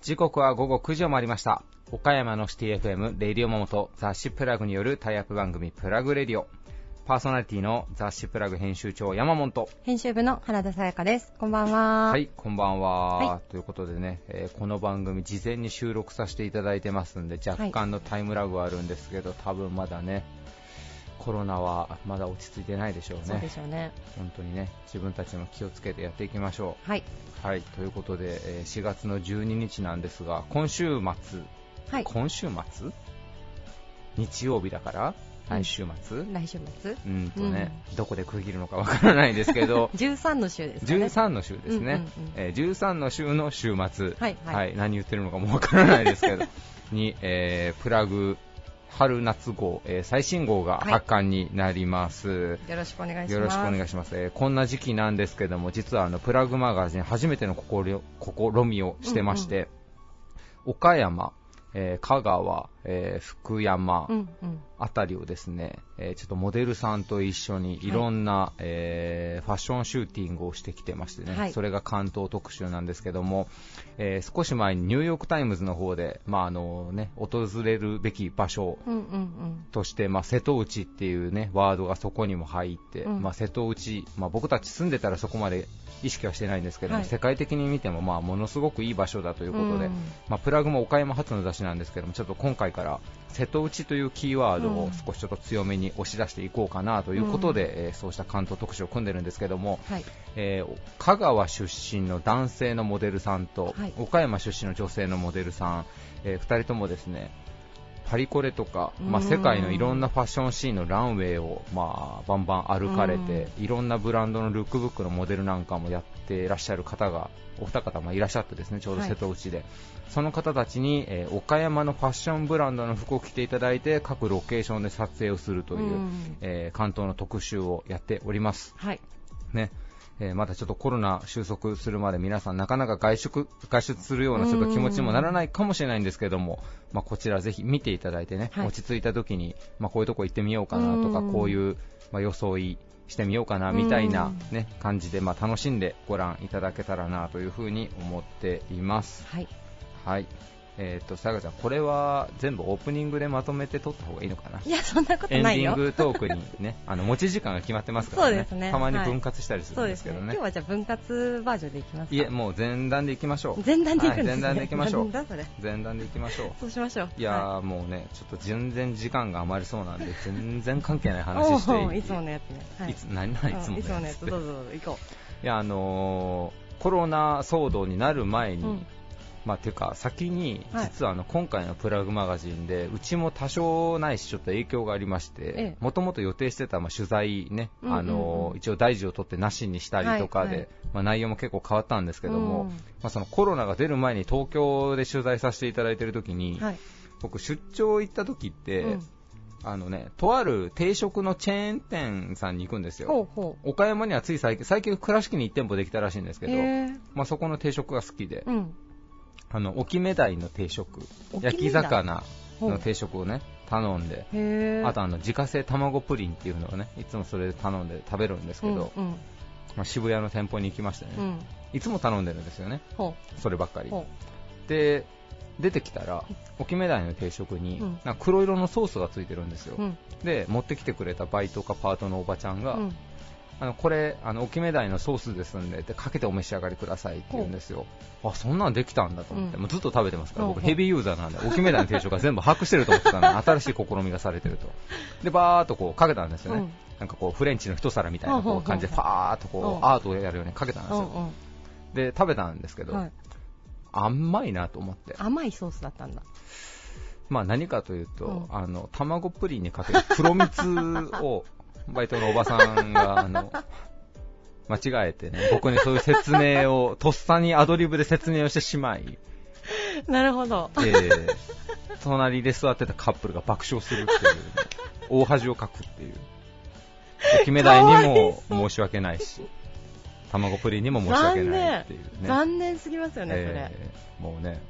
時刻は午後9時を回りました。岡山のシティ FM、レディオモモと雑誌プラグによるタイアップ番組プラグレディオ。パーソナリティの雑誌プラグ編集長山本。編集部の原田さやかです。こんばんは。はい、こんばんは、はということでね、えーこの番組事前に収録させていただいてますんで、若干のタイムラグはあるんですけど、多分まだね、コロナはまだ落ち着いてないでしょうね。そうでしょうね。本当にね、自分たちも気をつけてやっていきましょう。はい。はい、ということで、えー4月の12日なんですが、今週末、はい。今週末？日曜日だから？来週末、来週末。うんとね、どこで区切るのかわからないですけど、13の週ですかね。13の週ですね、うんうんうん。えー13の週の週末、はい。はい。何言ってるのかもわからないですけど、に、えープラグ春夏号、えー最新号がはい発刊になります。よろしくお願いします。よろしくお願いします、えーこんな時期なんですけども実はあのプラグマガジン初めての試みをしてまして、岡山、えー香川、えー福山うんうん。あたりをですね、えーちょっとモデルさんと一緒にいろんな、えーファッションシューティングをしてきてましてね、はいそれが巻頭特集なんですけども、えー少し前にニューヨーク・タイムズの方で、まああのね、訪れるべき場所うんうんうん。として、まあ、瀬戸内っていうね、ワードがそこにも入って、うん。まあ、瀬戸内、まあ、僕たち住んでたらそこまで意識はしてないんですけども、はい。世界的に見ても、まあ、ものすごくいい場所だということで、うん。まあ、プラグも岡山発の雑誌なんですけども、ちょっと今回から瀬戸内というキーワードを少しちょっと強めに押し出していこうかなということで、えーそうした関東特集を組んでるんですけども、はい。えー香川出身の男性のモデルさんと、はい。岡山出身の女性のモデルさん、え2人ともですねパリコレとか、まあ、うん世界のいろんなファッションシーンのランウェイを、まあ、バンバン歩かれて、いろんなブランドのルックブックのモデルなんかもやっていらっしゃる方がお二方、まあ、いらっしゃってですねちょうど瀬戸内で、その方たちに、えー岡山のファッションブランドの服を着ていただいて各ロケーションで撮影をするという、うん。えー関東の特集をやっております。はい。ね、えーまだちょっとコロナ収束するまで皆さんなかなか外出外出するようなちょっと気持ちにもならないかもしれないんですけども、まあ、こちらぜひ見ていただいてね、はい落ち着いた時に、まあ、こういうとこ行ってみようかなとか、うんこういう、まあ、装いしてみようかなみたいなうん、ね、感じで、まあ、楽しんでご覧いただけたらなというふうに思っています。はい。はい。えっ、と、さやかちゃん、これは全部オープニングでまとめて撮った方がいいのかな？いや、そんなことエンデないよ。ィングトークにね、あの持ち時間が決まってますからね、そうですねたまにはい分割したりするんですね。ですけどね。今日はじゃあ分割バージョンでいきますかいえ、もう前段でいきましょう。前段でいくんですね。はい前段でいきましょう。前段でいきましょう。そうしましょう。いやー、はもうね、ちょっと全然時間が余りそうなんで、全然関係ないい話して いつものやつね。はいいつ、何何いつもうんいつものやつ、どうぞどうぞ、行こいや、あのーコロナ騒動になる前に、う。うん。まあ、ていうか、先に、はい実はあの、今回のプラグマガジンで、うちも多少ないし、ちょっと影響がありましえてえ、もともと予定してた、まあ、取材ね、あのー一応大事を取ってなしにしたりとかで、まあ、内容も結構変わったんですけども、うんまあ、そのコロナが出る前に東京で取材させていただいている時に、はい。僕出張行った時って、うんあのね、とある定食のチェーン店さんに行くんですよ。ほうほ岡山にはつい最近、最近倉敷に1店舗できたらしいんですう。けど、まあ、そこの定食が好きで、うん。あの、沖目鯛の定食、焼き魚の定食をね、頼んで、あとあの、自家製卵プリンっていうのをね、いつもそれで頼んで食べるんですけど、うんうんまあ、渋谷の店舗に行きましてね、うん。いつも頼んでるんですよね、ほそればっかり。で、出てきたら、沖目鯛の定食に、うん黒色のソースがついてるんですよ。う。うん。で、持ってきてくれたバイトかパートのおばちゃんが、うんあのこれ、あの沖目鯛のソースですんでってかけてお召し上がりくださいって言うんですよ。あ、そんなんできたんだと思って、うんもうずっと食べてますから、僕ヘビーユーザーなんで、沖目鯛の定食が全部把握してると思ってたのに、新しい試みがされてると。で、バーっとこうかけたんですよね。うんなんかこうフレンチの一皿みたいなこほう感じで、ファーっとこうアートをやるようにかけたんですよ。で、食べたんですけど、はい。甘いなと思って。甘いソースだったんだ。まあ何かというと、うんあの、卵プリンにかける黒蜜を、バイトのおばさんが、あの、間違えてね、僕にそういう説明を、とっさにアドリブで説明をしてしまい、なるほど。えー隣で座ってたカップルが爆笑するっていう、大恥をかくっていう。決め台にも申し訳ないし、卵プリンにも申し訳ないっていうね。残念すぎますよね、それ。えーもうね、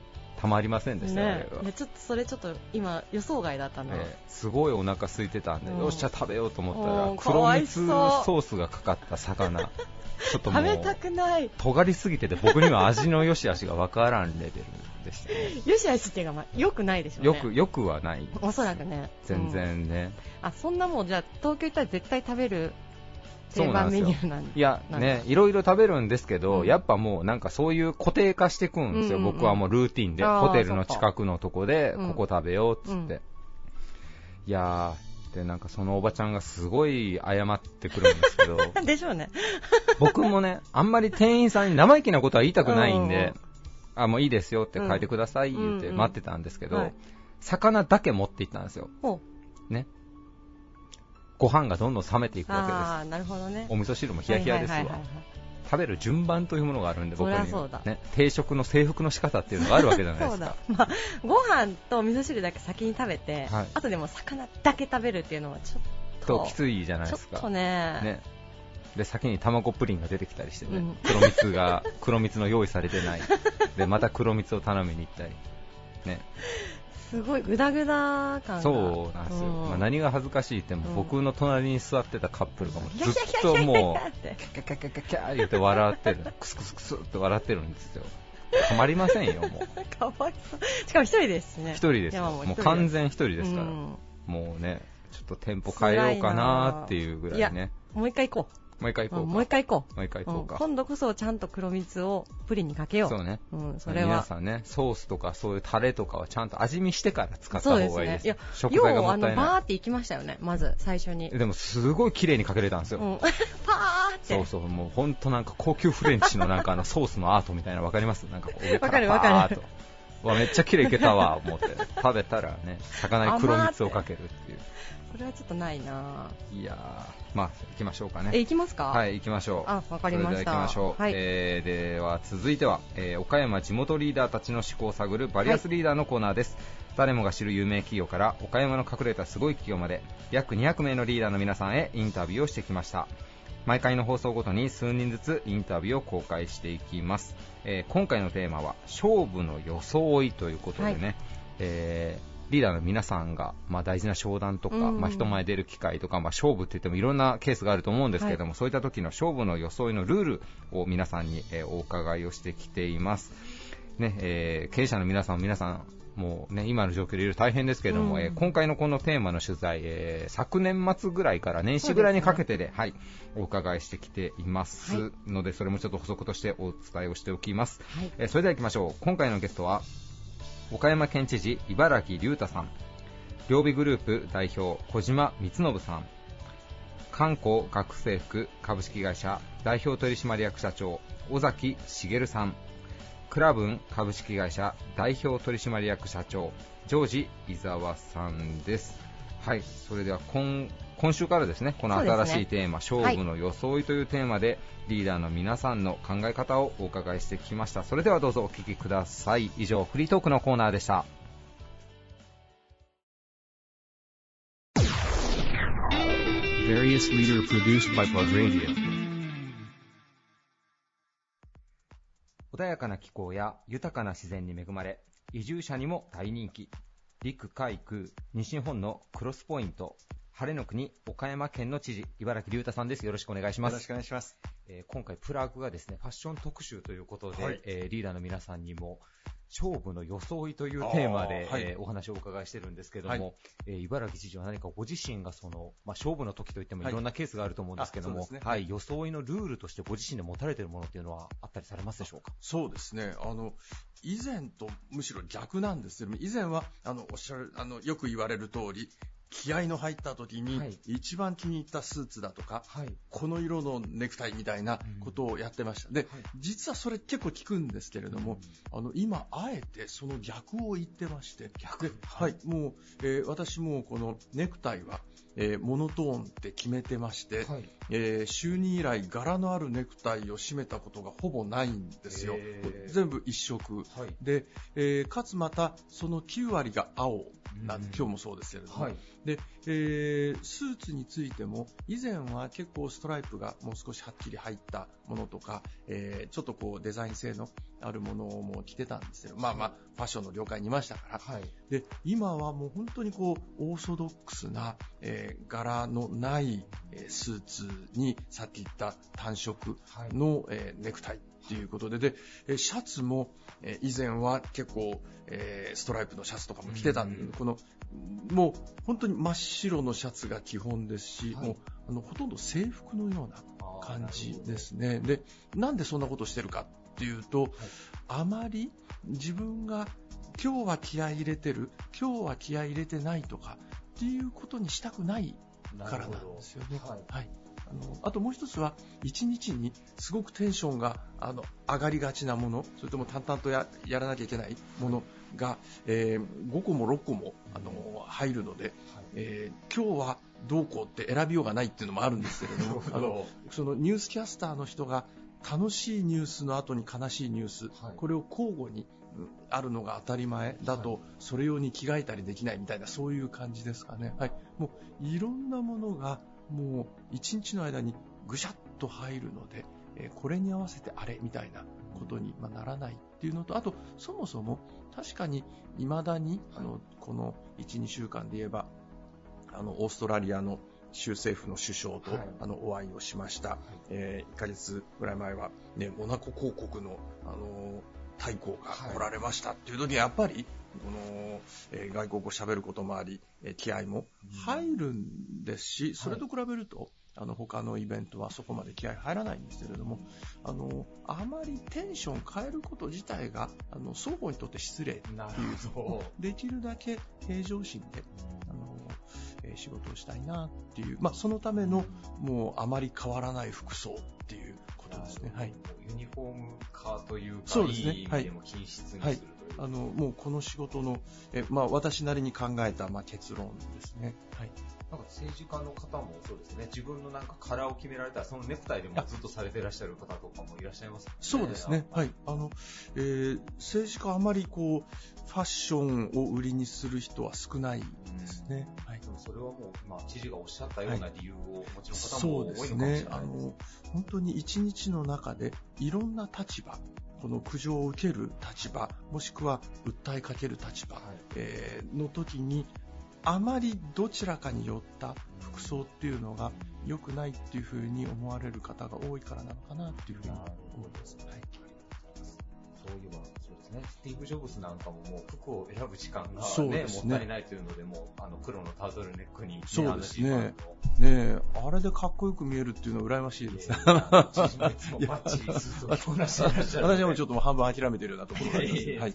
たまりませんでしたよ、ねちょっとそれちょっと今予想外だったな、ええすごいお腹空いてたんで、うん。よっしゃ食べようと思ったうん。ら黒蜜そう。ソースがかかった魚。ちょっと食べたくない。尖りすぎてて僕には味の良し悪しが分からんレベルでしたね。よしあしっていうか、まあ、よくないでしょうね。よくよくはないおそらくね。全うん。然ね、あそんなもんじゃあ東京行ったら絶対食べる定番そうなんですよ。メニューなんいやねいろいろ食べるんですけど、うん。やっぱもうなんかそういう固定化していくんですよ、うんうんうん。僕はもうルーティンで。ホテルの近くのとこでうん。ここ食べようっつって、うんいやーでなんかそのおばちゃんがすごい謝ってくるんですけど。でしょうね。僕もねあんまり店員さんに生意気なことは言いたくないんで、あもういいですよって書いてください言ってうん待ってたんですけど、はい。魚だけ持って行ったんですよ。ほねご飯がどんどん冷めていくわけです。ああなるほどね。お味噌汁もヒヤヒヤですわ、食べる順番というものがあるんで僕にはそりゃそうだ。ね、定食の制服の仕方っていうのがあるわけじゃないでそうすかだ、まあ、ご飯と味噌汁だけ先に食べて、はい。あとでも魚だけ食べるっていうのはちょっとときついじゃないちょっですかとね。ね。で先に卵プリンが出てきたりしてね、うん。黒蜜が黒蜜の用意されてない。でまた黒蜜を頼みに行ったり。ねすごいグダグダ感が。そうなんですよ、うん。まあ、何が恥ずかしいってもうん。僕の隣に座ってたカップルがもうずっともうキャキャキャキャキャ言って笑ってるクスクスクスって笑ってるんですよたまりませんよもうかわいそうしかも一人ですしね一人ですもう完全一人でですから、うんもうねちょっと店舗変えようかなっていうぐらいねもう一回行こもう一回う、行こうもう一回行こもう一回行こうか、今度こそちゃんと黒蜜をプリンにかけよう。そうね。うん、それは。皆さんねソースとかそういうタレとかはちゃんと味見してから使った方がいい。ですそうですね。いや食材がもったいなバーって行きましたよねまず最初に。いでもすごい綺麗にかけれたんですよ、うん、パーって。そうそう、もう本当なんか高級フレンチのなんかあのソースのアートみたいなのわかります？なんかこう わからる。パわかるわめっちゃ綺麗いけたわ、思って。食べたらね、魚に黒蜜をかけるっていう。それはちょっとないないやー、まあ、行きましょうかえね。行きますか？はい、行きましょう。あわかりましたは行きましょう。はいえー、では続いては、えー岡山地元リーダーたちの思考を探るバリアスリーダーのコーナーです。誰もが知る有名企業から岡山の隠れたすごい企業まで約200名のリーダーの皆さんへインタビューをしてきました。毎回の放送ごとに数人ずつインタビューを公開していきます。えー今回のテーマは勝負の装いということでね、はいえーリーダーの皆さんが、まあ、大事な商談とか、うんまあ、人前出る機会とか、まあ、勝負って言ってもいろんなケースがあると思うんですけれども、そういった時の勝負の装いのルールを皆さんに、えーお伺いをしてきています。ねえー経営者の皆さん、皆さん、もうね、今の状況でいろいろ大変ですけれども、うんえー今回のこのテーマの取材、えー昨年末ぐらいから年始ぐらいにかけてで、はい、お伺いしてきていますはいので、それもちょっと補足としてお伝えをしておきます。はいえーそれでは行きましょう。今回のゲストは、岡山県知事、茨城隆太さん、両備グループ代表、小島光信さん、観光学生服株式会社代表取締役社長、尾崎茂さん、クラブン株式会社代表取締役社長、ジョージ伊沢さんです。はい、それでは今今週からですね、この新しいテーマ、勝負の装いというテーマで、リーダーの皆さんの考え方をお伺いしてきました。それではどうぞお聞きください。以上、フリートークのコーナーでした。Various leader produced by Plug Radio. 穏やかな気候や豊かな自然に恵まれ、移住者にも大人気。陸海空、西日本のクロスポイント、晴れの国、岡山県の知事、茨城隆太さんです。よろしくお願いします。よろしく。お願いします。えー今回プラグがですね、ファッション特集ということで、はい。えーリーダーの皆さんにも、勝負の装いというテーマで、はい。えーお話をお伺いしてるんですけども、はい。えー茨城知事は何かご自身がその、まあ、勝負の時といってもい。ろんなケースがあると思うんですけども、あそうですね。はい、装いのルールとしてご自身で持たれているものっていうのはあったりされますでしょうか？そうですね。あの、以前とむしろ逆なんですけども、以前は、あの、おっしゃる、あの、よく言われる通り、気合の入った時に、はい。一番気に入ったスーツだとか、はい。この色のネクタイみたいなことをやってました。で、はい。実はそれ結構効くんですけれども、あの、今、あえてその逆を言ってまして、逆。ではい、もう、えー私もこのネクタイは、えーモノトーンって決めてまして、はい。えー就任以来柄のあるネクタイを締めたことがほぼないんですよ全部一色。はい。で、えーかつまたその9割が青なんうん今日もそうですけれども、はい。で、えースーツについても以前は結構ストライプがもう少しはっきり入ったものとか、えーちょっとこうデザイン性のあるものをもう着てたんですよ。まあまあ、ファッションの業界にいましたから。はい。で、今はもう本当にこう、オーソドックスな、えー柄のない、えースーツに、さっき言った単色はい。の、えーネクタイっていうことで、で、えーシャツも、えー以前は結構、えーストライプのシャツとかも着てたんで、うんこの、もう本当に真っ白のシャツが基本ですし、はいもうあのほとんど制服のような感じで。すね。で、なんでそんなことしてるかっていうと、あまり自分が今日は気合い入れてる、今日は気合い入れてないとかっていうことにしたくないなからなんですよね。はい。はい。あのあともう一つは、一日にすごくテンションがあの上がりがちなもの、それとも淡々とややらなきゃいけないものが、えー5個も6個もあの入るので、はいえー今日はどうこうって選びようがないっていうのもあるんですけれども、あのそのニュースキャスターの人が楽しいニュースの後に悲しいニュース、はいこれを交互にうんあるのが当たり前だと、はいそれ用に着替えたりできないみたいなそういう感じですかね。はい。もういろんなものがもう一日の間にぐしゃっと入るので、えーこれに合わせてあれみたいなことにまあならないっていうのと、あとそもそも確かに未だにあのこの1、2週間で言えば、あのオーストラリアの州政府の首相と、はい。あのお会いをしました。え1ヶ月ぐらい前は、ね、モナコ公国の、あの大公が来られましたっていう時に、やっぱり、この、えー外国語喋ることもあり、えー気合も入るんですし、それと比べると、あの他のイベントはそこまで気合入らないんですけれども、あのあまりテンション変えること自体があの双方にとって失礼っていうほど。できるだけ平常心であの、えー仕事をしたいなっていう、まあ、そのためのもうあまり変わらない服装っていうことですね。はい。ユニフォーム化というか、そうですねいい意味でも均質にするという。あのもうこの仕事の、えまあ、私なりに考えた、まあ、結論ですね。はい。なんか政治家の方もそうですね、自分のなんかカラーを決められたら、そのネクタイでもずっとされていらっしゃる方とかもいらっしゃいます、ね、そうですね。はい。あの、えー政治家はあまりこう、ファッションを売りにする人は少ないですね。はい。でもそれはもう、まあ、知事がおっしゃったような理由を、もちろん方そも多いのかもしれうですねない。あの、本当に一日の中でいろんな立場、この苦情を受ける立場、もしくは訴えかける立場、はいえーの時に、あまりどちらかによった服装っていうのが良くないっていうふうに思われる方が多いからなのかなっていうふうに思います。はいそういえば、そうですね、スティーブ・ジョブズなんかももう服を選ぶ時間が、ねねもったいないというので、もうあの黒のタートルネックに、ね、そうですねねえ、あれでかっこよく見えるっていうのは羨ましいですね。い。私はもうちょっともう半分諦めてるようなところがありますね。はい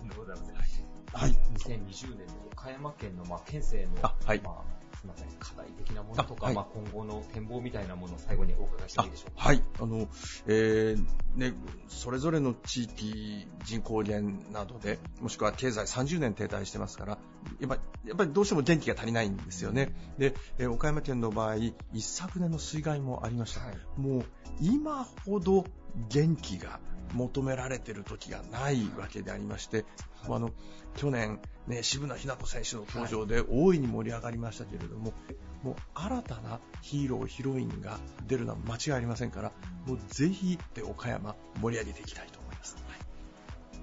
はい。2020年の岡山県の、まあ、県政の、あはいまあ、すみません、課題的なものとか、あはいまあ、今後の展望みたいなものを最後にお伺いしてもいいでしょうか。はい。あの、えーね、それぞれの地域、人口減などで、もしくは経済30年停滞してますから、やっぱやっぱりどうしても電気が足りないんですよね。で、えー岡山県の場合、一昨年の水害もありました。はいもう、今ほど元気が求められてる時がないわけでありまして、はい。まああの、去年、ね、渋野日向子選手の登場で大いに盛り上がりましたけれども、もう新たなヒーロー、ヒロインが出るのは間違いありませんから、もうぜひで岡山盛り上げていきたいと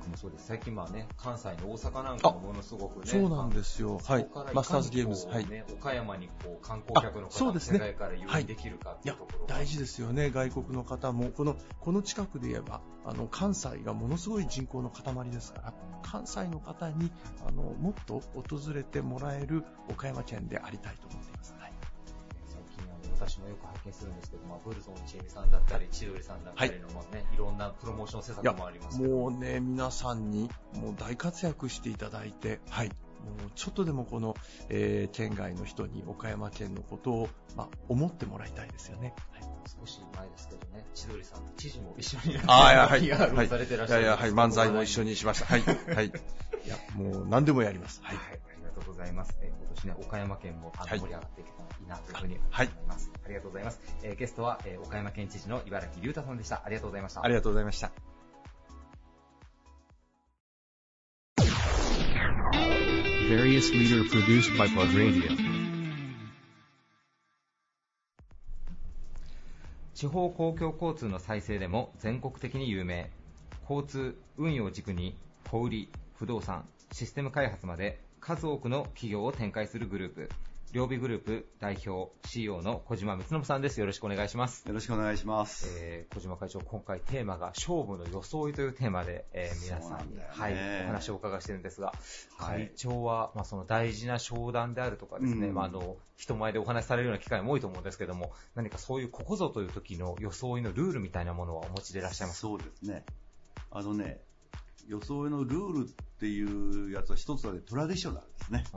僕もそうです。最近まあね、関西の大阪なんかもものすごくね、そうなんですよ。はい。マスターズゲームズ。はい。岡山にこう観光客の方が世界から誘引できるかっていうところが、大事ですよね、外国の方も、このこの近くで言えば、あの関西がものすごい人口の塊ですから、関西の方にあのもっと訪れてもらえる岡山県でありたいと思っています。はい最近あの私もよく拝見するんですけど、まあ、ブルゾンチエミさんだったり、千鳥さんだったりの、まあね、いろんなプロモーション施策いやもありますもうね、皆さんにもう大活躍していただいて、はい。もうちょっとでもこの、えー県外の人に岡山県のことを、まあ、思ってもらいたいですよね。はい少し前ですけどね、千鳥さんと知事も一緒になって、はい PR されてらっいやいや、しゃるんですけどはい、漫才も一緒にしました。はい。はい。いや、もう何でもやります。ははいい、。ありがとうございます。えー今年ね、岡山県もあ盛り上がっていけたらいいなというふうに思はいいます。ありがとうございます。えーゲストは、えー岡山県知事の茨城隆太さんでした。ありがとうございました。ありがとうございました。Various leader produced by Plug Radio. 地方公共交通の再生でも全国的に有名。交通、運輸を軸に小売、不動産、システム開発まで数多くの企業を展開するグループ、両備グループ代表 CEO の小島光信さんです。よろしくお願いします。よろしくお願いします。えー小島会長、今回テーマが勝負の装いというテーマで、えー皆さんんだよねはい、お話をお伺いしてるんですが、はい会長は、まあ、その大事な商談であるとかですね、うんまあ、あの人前でお話しされるような機会も多いと思うんですけども、何かそういうここぞという時の装いのルールみたいなものはお持ちでいらっしゃいますか？そうですね。あのね、装いのルールっていうやつは一つはね、トラディショナルですね。あ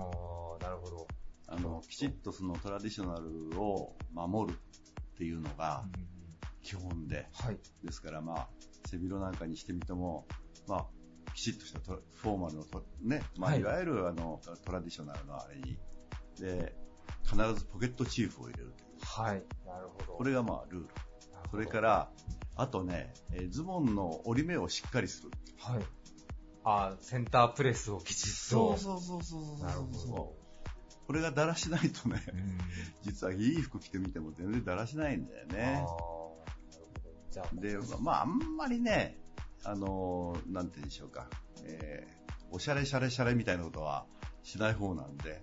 ーなるほど。あの、きちっとそのトラディショナルを守るっていうのが基本で、はい。ですからまあ、背広なんかにしてみても、まあ、きちっとしたトフォーマルのト、ね、まあ、はいいわゆるあの、トラディショナルのあれに、で、必ずポケットチーフを入れるという。はい。なるほど。これがまあ、ルール。それから、あとね、えーズボンの折り目をしっかりする。はい。あーセンタープレスをきちっと。そうそうそうそうなるほど。これがだらしないとね、うん 実はいい服着てみても全然だらしないんだよあーなねる。ほど。じゃあ、で、まあ、あんまりね、あのーなんて言うんでしょうか、えーおしゃれしゃれしゃれみたいなことはしない方なんで、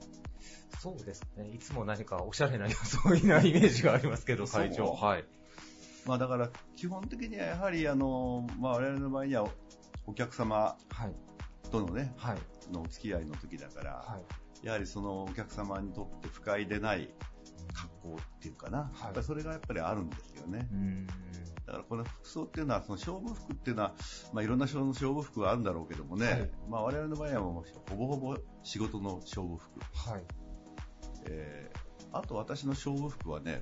そうですね。いつも何かおしゃれな装いなイメージがありますけど、そう会長。はい。まあだから基本的にはやはりあのーまあ我々の場合にはおお客様はい。とのね、はい。のお付き合いの時だから、はい。やはりそのお客様にとって不快でない格好っていうかな、はいやっぱりそれがやっぱりあるんですよね。うん。だからこの服装っていうのは、その勝負服っていうのは、まあいろんな勝負服があるんだろうけどもね、はいまあ我々の場合はもうほぼほぼ仕事の勝負服。はい。えーあと私の勝負服はね、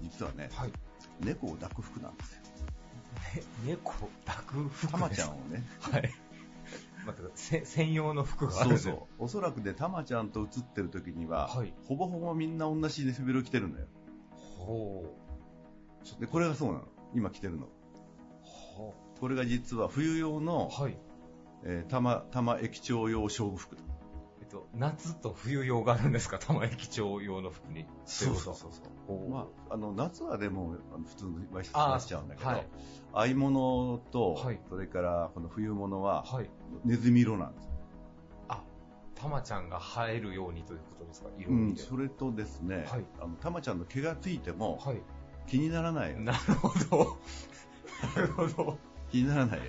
実はね、はい。猫を抱く服なんですよ。猫抱く服たまちゃんをね、はい。待ってください。せ専用の服があるそうそう。おそらくね、たまちゃんと写ってる時には、はいほぼほぼみんな同じ背広着てるのよ。ほで、これがそうなの。今着てるの。う。ほこれが実は冬用の、う。はい。えー、玉、玉駅長用勝負服と、夏と冬用があるんですか？玉駅長用の服に。そうそうそうほうまあ、あの夏はでも普通のワイシャツあー出しちゃうんだけど、はい合物と、はいそれからこの冬物ははい。ネズミ色なんですよ。あ、たまちゃんが映えるようにということですか？色うん。それとですね、はいあのたまちゃんの毛がついてもはい。気にならないよ、なるほど。なるほど。気にならないよ。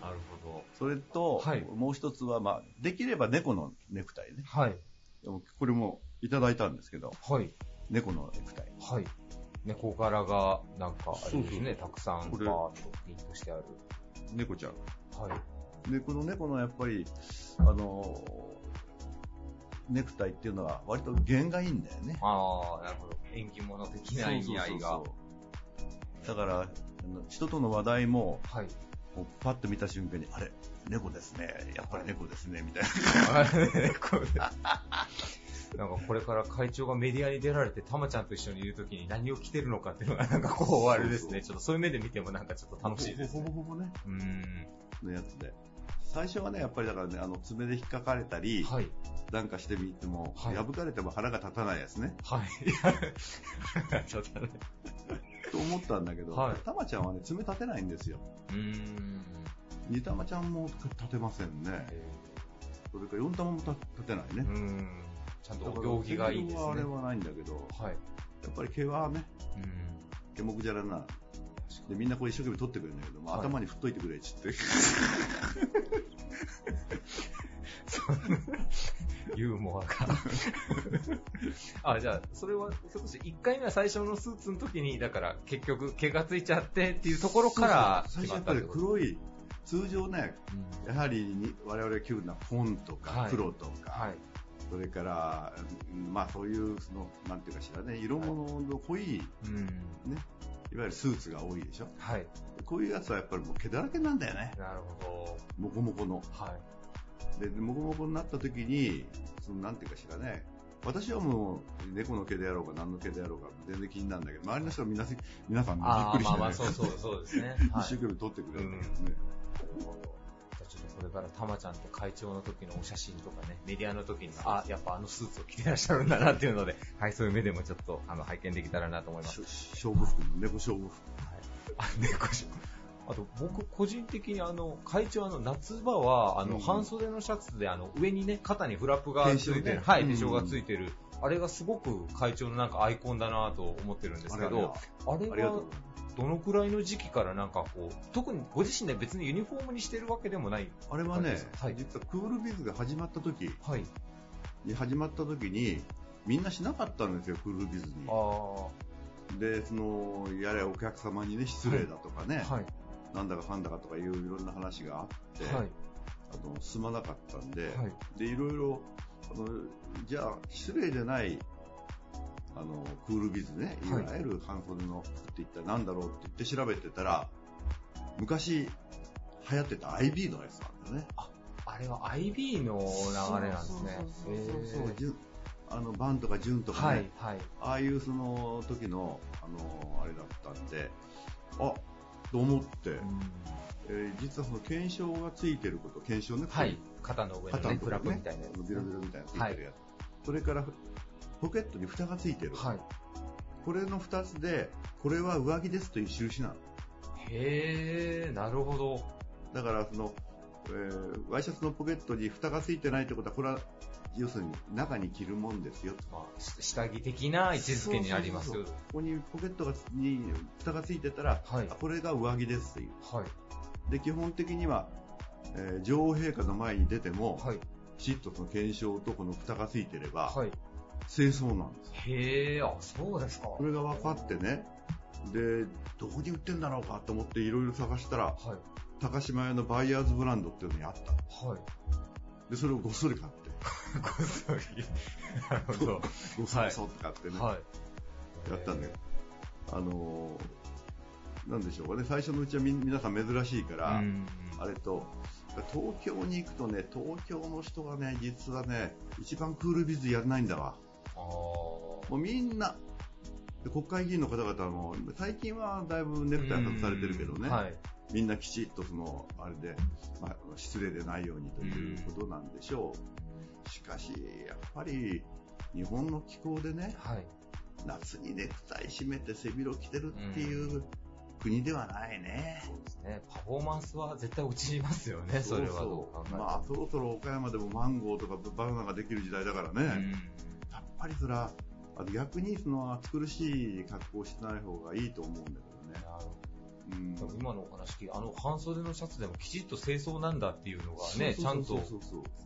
なるほそれと、はいもう一つは、まあ、できれば猫のネクタイね。ど。はい。でもこれもいただいたんですけど、はい。猫のネクタイ。はい。猫柄が、なんか、あれですね、たくさん、バーッとピンとしてある。猫ちゃん。はい。で、この猫のやっぱり、あの、ネクタイっていうのは割と弦がいいんだよね。ああ、なるほど。縁起物的な意味合いが。そうそうそうそうだから、人との話題も、はい。こうパッと見た瞬間に、あれ、猫ですね、やっぱり猫ですね、みたいあ猫でなんかこれから会長がメディアに出られて、たまちゃんと一緒にいるときに何を着てるのかっていうのが、なんかこう、あれですね。ちょっとそういう目で見てもなんかちょっとな。楽しいですね。ほぼほぼね、うーん。のやつで。最初はね、やっぱりだからね、あの爪で引っかかれたり、はい。なんかしてみても、はい破かれても腹が立たないやつね。はい。ちょっとね。と思ったんだけど、はいたまちゃんはね、爪立てないんですよ。うーん。煮玉ちゃんも立てませんね。えそれから四玉も立立てないねーう。ーん。ちゃんとお行儀がいいですね。はあれはないんだけど、はい。やっぱり毛はね、うん。毛目じゃらな。で、みんなこれ一生懸命取ってくれるんだけど、まあはい頭に振っといてくれっつって。ユーモアが。あ、じゃあ、それは、ひょっとして1回目は最初のスーツの時に、だから結局毛がついちゃってっていうところから最初やっぱり黒い、通常ね、うんやはりに我々が着るのは紺とかはい黒とか、はい。それから、うんまあそういう、その、なんていうかしらね、色物の濃い、うん。ね、いわゆるスーツが多いでしょ？はい。こういうやつはやっぱりもう毛だらけなんだよね。なるほもこもこの。ど。はい。で、もこもこになった時に、そのなんていうかしらね、私はもう猫の毛であろうが何の毛であろうが全然気になるんだけど、周りの人は皆さん皆さんびっくりして、ねまあまあ、そうそう、そうですね。はい。一生懸命撮ってくれるんだけどね。ちょっとこれからたまちゃんと会長の時のお写真とかね、メディアの時に、あ、やっぱあのスーツを着てらっしゃるんだなっていうので、はい、そういう目でもちょっと、あの、拝見できたらなと思います。勝負服の猫勝負服。はい。あ、猫し、あと僕個人的にあの会長あの夏場はあのうん半袖のシャツであの上にね肩にフラップがついてる、はいうん手錠がついてる、あれがすごく会長のなんかアイコンだなと思ってるんですけどあれはどのくらいの時期からなんかこう特にご自身で別にユニフォームにしてるわけでもないあれはね、はい。実はクールビズが始まった時。はい。に始まった時にみんなしなかったんですよ、クールビズに。で、その、やれお客様にね、失礼だとかね、はいなんだかかんだかとかいういろんな話があって、はい。あの進まなかったんで、はい。で、いろいろ、あの、じゃあ、失礼でない、あの、クールビズね、いはい。わゆる半袖の服って一体何だろうって言って調べてたら、昔流行ってた IB のやつなんだよね。あれは IB の流れなんですね。あの、バンとかジュンとかね、はいはい。ああいうその時の、あの、あれだったんで、あ、と思って、えー実はその検証がついてること、検証ね、はい。肩の上の肩のとこね。フラップみたいなビロビロみたいなついてるやつ。それから、ポケットに蓋がついてる。はい。これの2つで、これは上着ですという印なの。へえなるほど。だから、その、えーワイシャツのポケットに蓋がついてないってことは、これは、要するに中に着るもんですよ。まあ、し下着的な位置づけになりますここにポケットがに蓋がついてたら、はい。あこれが上着ですという。はい。で、基本的には、えー女王陛下の前に出ても、はい。きちっとその検証とこの蓋がついてれば、はい。清掃なんです。へえあそうですか。これが分かってね、で、どこに売ってんだろうかと思っていろいろ探したら、はい。高島屋のバイヤーズブランドっていうのにあった。はい。で、それをごっそり買って、ごそり。なるほど。ごっそりそって買ってね、はい。やったんだよ。あのーなんでしょうかね、最初のうちはみ皆さん珍しいから、うん。あれと、東京に行くとね、東京の人がね、実はね、一番クールビズやらないんだわ。もうみんな、で国会議員の方々も、最近はだいぶネクタイ外されてるけどね、はい。みんなきちっとその、あれで、まあ、失礼でないようにということなんでしょう。しかし、やっぱり、日本の気候でね、はい。夏にネクタイ締めて背広着てるっていう国ではないね。そうですね。パフォーマンスは絶対落ちますよねそれはどう考えても。まあ、そろそろ岡山でもマンゴーとかバナナができる時代だからね。うん。やっぱりそれは、あの逆にその暑苦しい格好をしない方がいいと思うんだけどね。なるほうん。ど今のお話聞いてあの半袖のシャツでもきちっと清掃なんだっていうのがねちゃんと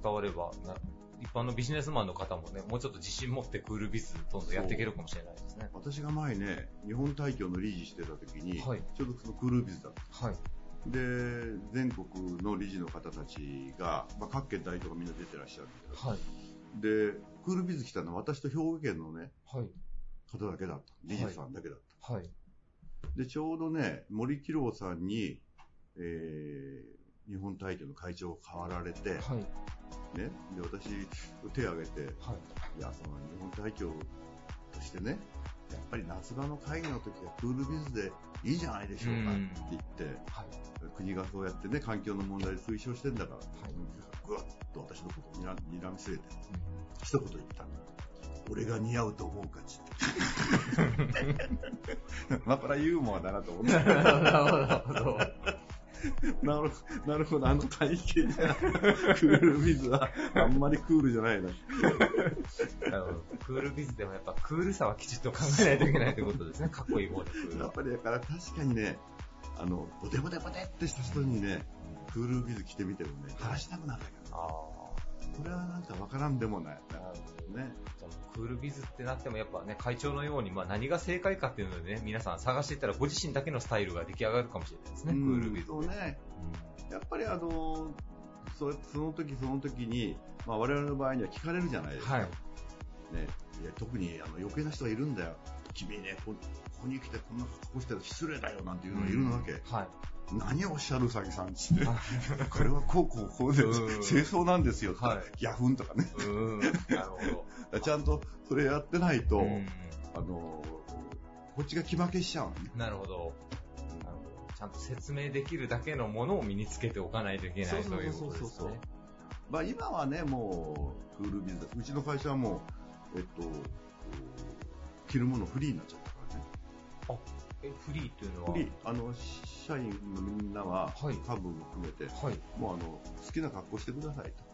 伝わればな一般のビジネスマンの方もねもうちょっと自信持ってクールビズどんどんやっていけるかもしれないですね。私が前ね、日本大教の理事してた時に、はい。ちょうどそのクールビズだった。はい。で、全国の理事の方たちが、まあ、各県代表がみんな出てらっしゃるんだけど、はい。で、クールビズ来たのは私と兵庫県のね、はい。方だけだった。理事さんだけだった。はい。で、ちょうどね、森喜朗さんに、えー、日本大教の会長を変わられて、ね、はい。で、私、手を挙げて、はい。いや、その日本大教としてね、やっぱり夏場の会議の時はクールビズでいいじゃないでしょうかって言って、はい。国がそうやってね、環境の問題で推奨してんだから、い。ぐわっと私のことをにらにらみ据えて、一言言った。俺が似合うと思うかちって。まあ、これはユーモアだなと思って。なるほどなるほど なるほど、あの体型じゃ、クールビズはあんまりクールじゃないな。なるほどクールビズでもやっぱクールさはきちっと考えないといけないということですね。かっこいい方でクール。はやっぱりだから確かにね、あの、ボテボテボテってした人にね、クールビズ着てみてもね、話したくなるんだけど、あこれはなんかわからんでもない。ね。クールビズってなってもやっぱね会長のようにまあ何が正解かっていうのでね皆さん探していったらご自身だけのスタイルが出来上がるかもしれないですね、うんクールビズでそうね。やっぱりあの、そその時その時に、まあ我々の場合には聞かれるじゃないですか。はいね、いや特にあの余計な人がいるんだよ。君ね、こここに来てこんな格好してる失礼だよなんていうのがいるわけ。はい。何をおっしゃるうさぎさんっつって。これはこうこうこうでうん。清掃なんですよ。とか、はい。ギャフンとかね。うーん。なるほ ちゃんとそれやってないと、どうん。あの、こっちが気負けしちゃうのね。なるほど。なるほどちゃんと説明できるだけのものを身につけておかないといけないということですね。まあ今はね、もう、クールビズ。うちの会社はもう、えっと、着るものフリーになっちゃったからね。え、フリーっていうのは？フリー、あの、社員のみんなは、はい多分含めて、はい。もうあの、好きな格好してくださいと。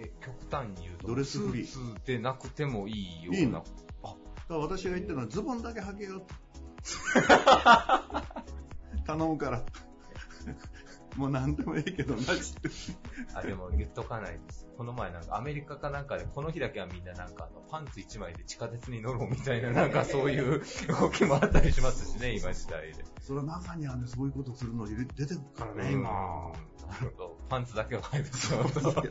え、極端に言うと、ドレスフリースーツでなくてもいいよいいうのな。だから私が言ってるのは、ズボンだけ履けよと。頼むから。もう何でもいいけどな、つって。あ、でも言っとかないです。この前なんかアメリカかなんかで、この日だけはみんななんかあのパンツ1枚で地下鉄に乗ろうみたいな、なんかそういう動きもあったりしますしね、今時代で。それは中にはね、そういうことするの出てくるからね、うん今。なるほど。パンツだけは履いてしまうと。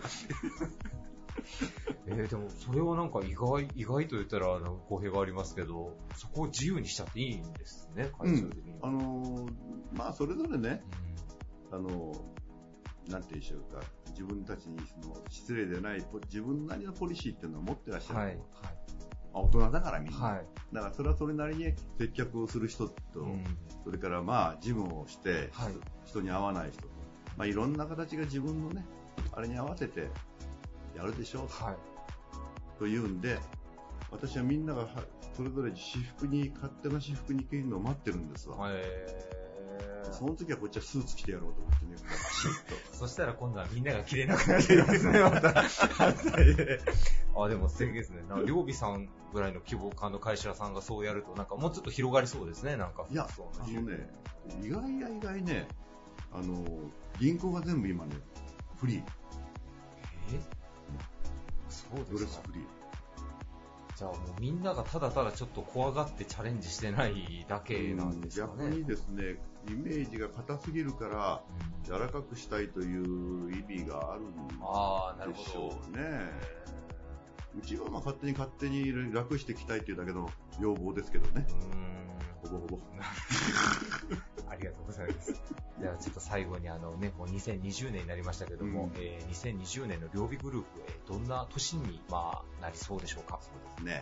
えー、でもそれはなんか意外、意外と言ったらあの公平がありますけど、そこを自由にしちゃっていいんですね、会社的には。あのーまあ、それぞれね、あのーなんて言うんでしょうか、自分たちにその失礼でない、ポ自分なりのポリシーっていうのを持ってらっしゃる。はい。まあ大人だからみんな。はい。だからそれはそれなりに接客をする人と、うんそれからまあ、事務をして、はい人に会わない人と、まあ、いろんな形が自分のね、あれに合わせてやるでしょうはい。というんで、私はみんながはそれぞれ私服に、勝手な私服に行けるのを待ってるんですわ。えーその時はこっちはスーツ着てやろうと思ってね。そしたら今度はみんなが着れなくなってるんですね、また。あ、でも素敵ですね。なんか、両備さんぐらいの規模感の会社さんがそうやると、なんかもうちょっと広がりそうですね、なんか。いや、そうあのね、意外や意外ね、あの、銀行が全部今ね、フリー。え？そうドですか。レスフリー。じゃあもうみんながただただちょっと怖がってチャレンジしてないだけなんですかね。逆にですね、イメージが硬すぎるから、柔らかくしたいという意味があるんでしほょうね。うちはまあ勝手に勝手に楽していきたいというだけの要望ですけどね。ほぼほぼ。ありがとうございます。ではちょっと最後にあのね、もう2020年になりましたけども、うんえー2020年の両備グループ、えーどんな年に、まあ、なりそうでしょうか？ですね。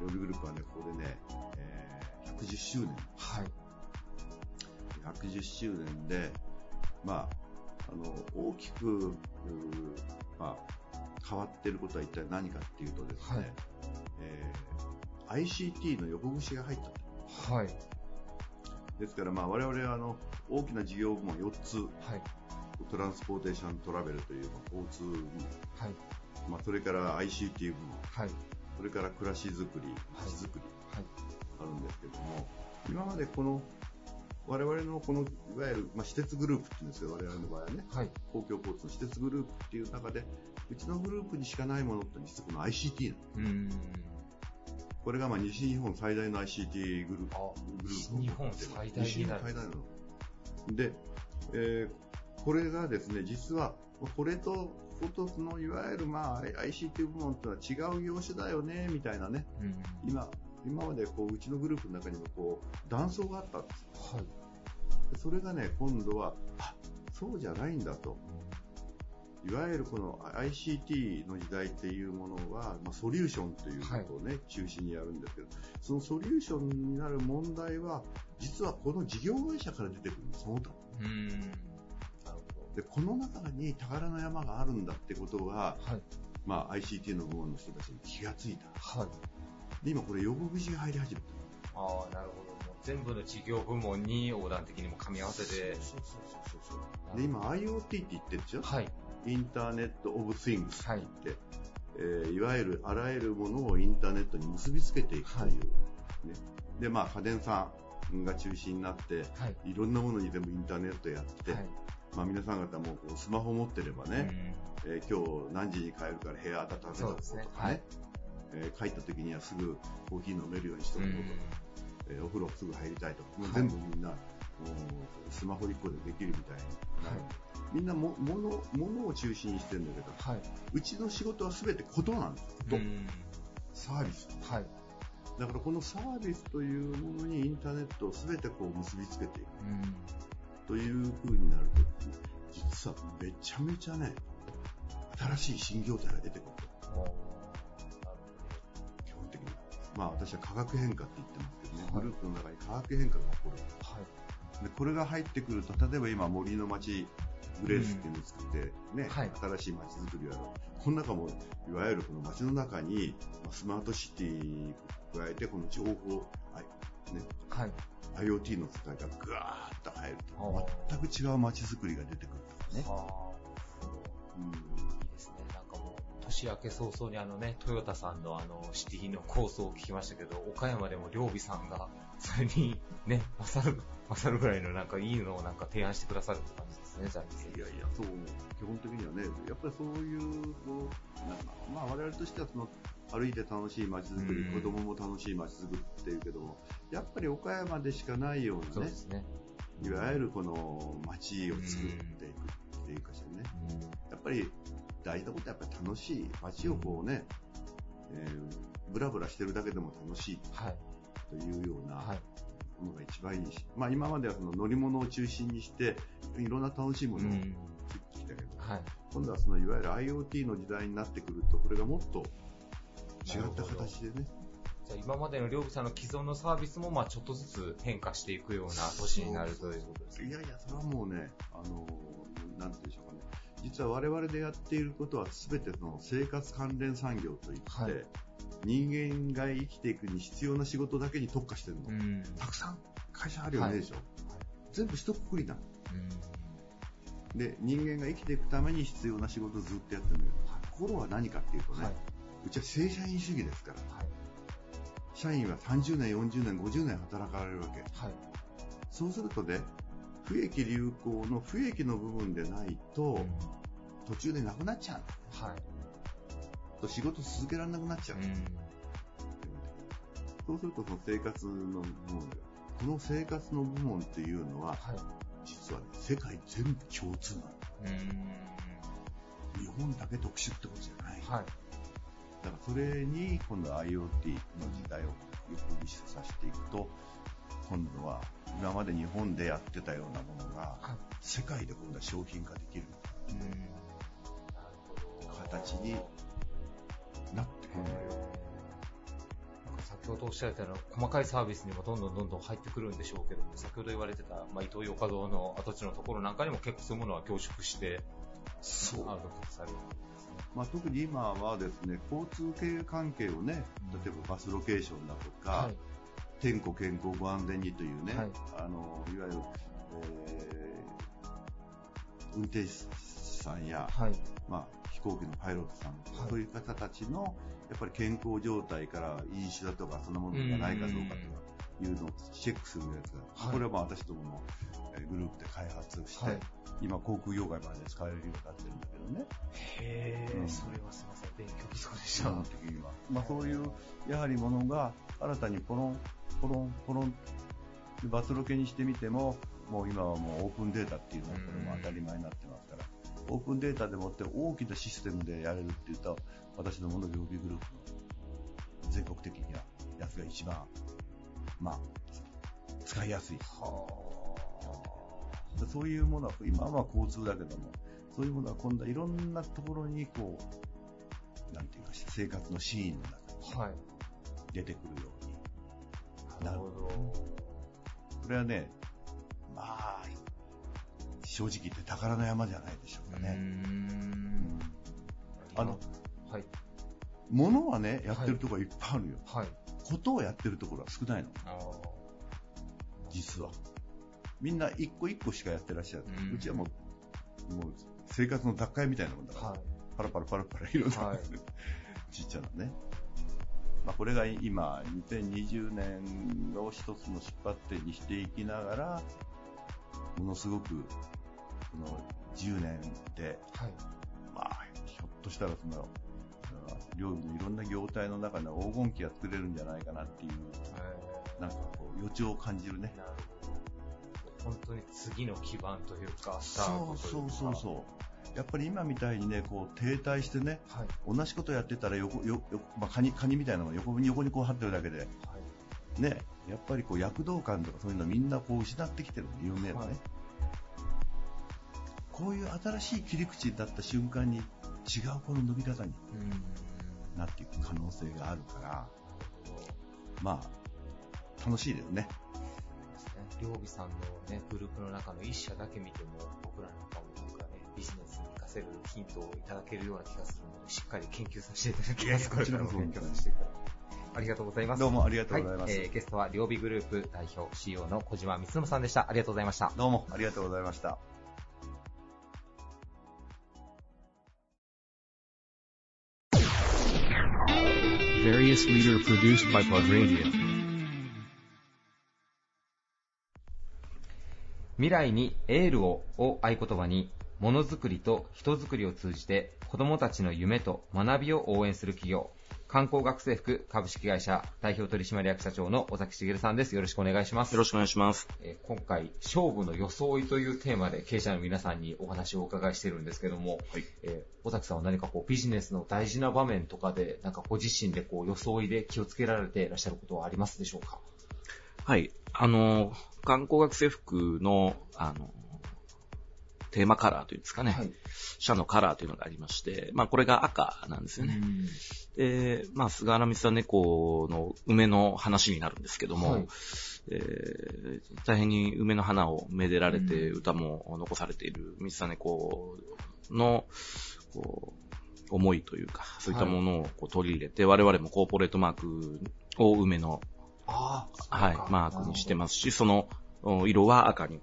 料理グループはね、ここでね、えー110周年。はい。110周年で、まあ、あの、大きく、まあ、変わっていることは一体何かっていうとですね、はいえー ICT の横串が入ったと。はい。ですから、まあ、我々はあの、大きな事業部門4つ、はい。トランスポーテーショントラベルという、まあ交通部門、はい。まあ、それから ICT 部門、はい。それから暮らしづくり、はい街づくり、はい。あるんですけども、今までこの、我々のこの、いわゆる、まあ、私鉄グループって言うんですけど、我々の場合はね、はい。公共交通の私鉄グループっていう中で、うちのグループにしかないものって実はこの ICT なの。うーん。これがまあ西日本最大の ICT グループ。あ、グループを西日本最大西日。本最大なの。で、えーこれがですね、実は、これと、ことそのいわゆるまあ ICT 部門ってのは違う業種だよね、みたいなね、うん。今、今までこううちのグループの中にもこう断層があったんですよ。はい。でそれがね、今度は、あ、そうじゃないんだと。いわゆるこの ICT の時代っていうものは、まあ、ソリューションということをね、中心にやるんですけど、そのソリューションになる問題は、実はこの事業会社から出てくるんです、その他で、この中に宝の山があるんだってことが、ど。はい。まあ、ICT の部門の人たちに気がついた。はい。で、今これ横串が入り始めた。ああ、なるほど。もう全部の事業部門に横断的にも噛み合わせて。そうそうそうそう。で、今 IoT って言ってるでしょはい。インターネット・オブ・シングスってはい言って、えーいわゆるあらゆるものをインターネットに結びつけていくという、はいね、で、まあ、家電さんが中心になって、はい。いろんなものに全部インターネットやって、はい。まあ、皆さん方もこうスマホ持ってればね、うんえー今日何時に帰るから部屋温めとこうそうですねとかね、えー帰った時にはすぐコーヒー飲めるようにしとうんこうとか、えーお風呂すぐ入りたいとか、もう全部みんな、もうスマホ1個でできるみたいになる、みんなも物物を中心にしてるんだけど、はい。うちの仕事は全てことなんです。ことうんサービス。はい。だからこのサービスというものにインターネットを全てこう結びつけていくうん。という風になると、実はめちゃめちゃね、新しい新業態が出てくると。まあ私は化学変化って言ってますけどね、はいグループの中に化学変化が起こる。はい。で、これが入ってくると、例えば今森の町グレースっていうのを作ってね、はい新しい街づくりをやる。この中も、いわゆるこの街の中に、まあスマートシティに加えて、この情報、はい、ね、はい。IoT の使いがぐわーっと入ると、全く違う街づくりが出てくるんですね。なん年明け早々にあのね、トヨタさんのあの、シティの構想を聞きましたけど、岡山でも両備さんが、それにね、勝る、勝るぐらいのなんかいいのをなんか提案してくださるって感じですね、じゃあ。いやいや、そう、基本的にはね、やっぱりそういう、こう、なんかまあ我々としてはその、歩いて楽しい街づくり、うん。子供も楽しい街づくりっていうけども、やっぱり岡山でしかないようなねそうで、すね。いわゆるこの街を作っていくっていうかしらね、うん。やっぱり大事なことはやっぱり楽しい街をこうね、えーブラブラしてるだけでも楽しいはい。というようなはい。ものが一番いいし、まあ今まではその乗り物を中心にして、いろんな楽しいものを作ってきたけど、はい。今度はそのいわゆる IoT の時代になってくると、これがもっと違った形でね、じゃあ今までの両備さんの既存のサービスもまあちょっとずつ変化していくような年になるということですね。いやいや、それはもうね、あの、なんていうんでしょうかね。実は我々でやっていることは全てその生活関連産業といって、はい人間が生きていくに必要な仕事だけに特化してるの。うん。たくさん会社あるよね、はいでしょ。全部一括りなの。うんで、人間が生きていくために必要な仕事をずっとやってるんだけど、心は何かっていうとね、はうちは正社員主義ですから、はい。社員は30年、40年、50年働かれるわけ。はい。そうするとね、不益流行の不益の部分でないと、途中でなくなっちゃう。はい。と仕事続けられなくなっちゃう。そうするとその生活の部門で、この生活の部門っていうのは、はい。実はね、世界全部共通なの。日本だけ特殊ってことじゃない。はい。だからそれに今度は IoT の時代をよく見せさせていくと、今度は今まで日本でやってたようなものが、はい世界で今度は商品化できる形になってくるのよ。先ほどおっしゃられたような細かいサービスにもどんどんどんどん入ってくるんでしょうけども、先ほど言われてた、まあ、伊東洋華堂の跡地のところなんかにも結構そういうものは凝縮して、そうアウトプットされるんですね。まあ、特に今はですね、交通系関係をね、例えばバスロケーションだとか、はい。天候健康ご安全にというね、はいあの、いわゆる、えー運転手さんや、はい。まあ、飛行機のパイロットさん、はいそういう方たちの、やっぱり健康状態から飲酒だとか、そんなものがないかどうかとかいうのをチェックするやつが、はいこれはまあ私どものえーグループで開発して、はい今航空業界まで使えるようになってるんだけどね。へうんそれはすみません。勉強不足でし基た。まあそういう、やはりものが新たにポロン、ポロン、ポロン、バスロケにしてみても、もう今はもうオープンデータっていうのはこれも当たり前になってますから、オープンデータでもって大きなシステムでやれるっていうと、私どもの病気グループの全国的にはやつが一番、まあ、使いやすい。そういうものは、今は交通だけども、そういうものは今度はいろんなところにこう、なんていうか、生活のシーンの中にはい。出てくるように。なるほど。これはね、まあ、正直言って宝の山じゃないでしょうかね。んあの、はい。ものはね、やってるところはいっぱいあるよ。はい。ことをやってるところは少ないの、あ実は。みんな一個一個しかやってらっしゃる。うちはもう、もう生活の雑貨屋みたいなもんだから、はい。パラパラパラパラいろんな、はい ちっちゃなね。まあ、これが今、2020年を一つの出発点にしていきながら、ものすごく、この10年で、はい。まあ、ひょっとしたらその、料理のいろんな業態の中で黄金期が作れるんじゃないかなっていう、なんかこう、予兆を感じるね。本当に次の基盤というか、スターそうそうトというか。そうそう。やっぱり今みたいにね、こう停滞してね、はい。同じことやってたら横、よよまあ、カニ、カニみたいなのが横に横にこう張ってるだけで、はい。ね、やっぱりこう躍動感とかそういうのみんなこう失ってきてる有名なね、はいこういう新しい切り口だった瞬間に違うこの伸び方にうん。なっていく可能性があるから、まあ、楽しいですね。りょうびさんのね、グループの中の一社だけ見ても、僕らなせるヒントをいただけるような気がするので、しっかり研究させていただきます。こちらこそこれからも勉強させていただきます。ありがとうございます。どうもありがとうございます。はい、えー、ゲストは両備グループ代表 CEO の小島光信さんでした。ありがとうございました。どうもありがとうございました。Various leader produced by Plug Radio. 未来にエールをを合言葉に、ものづくりと人づくりを通じて子供たちの夢と学びを応援する企業、観光学生服株式会社代表取締役社長の尾崎茂さんです。よろしくお願いします。よろしくお願いします。えー今回、勝負の装いというテーマで経営者の皆さんにお話をお伺いしているんですけども、はいえー尾崎さんは何かこうビジネスの大事な場面とかで、なんかご自身でこう装いで気をつけられていらっしゃることはありますでしょうか？はい。あの、観光学生服の、あの、テーマカラーというんですかね。はい。社のカラーというのがありまして、まあこれが赤なんですよね。で、まあ菅原光猫の梅の話になるんですけども、はいえー大変に梅の花をめでられて歌も残されている三実猫の、こう、思いというか、そういったものをこう取り入れて、我々もコーポレートマークを梅の、はい、マークにしてますし、そのお色は赤に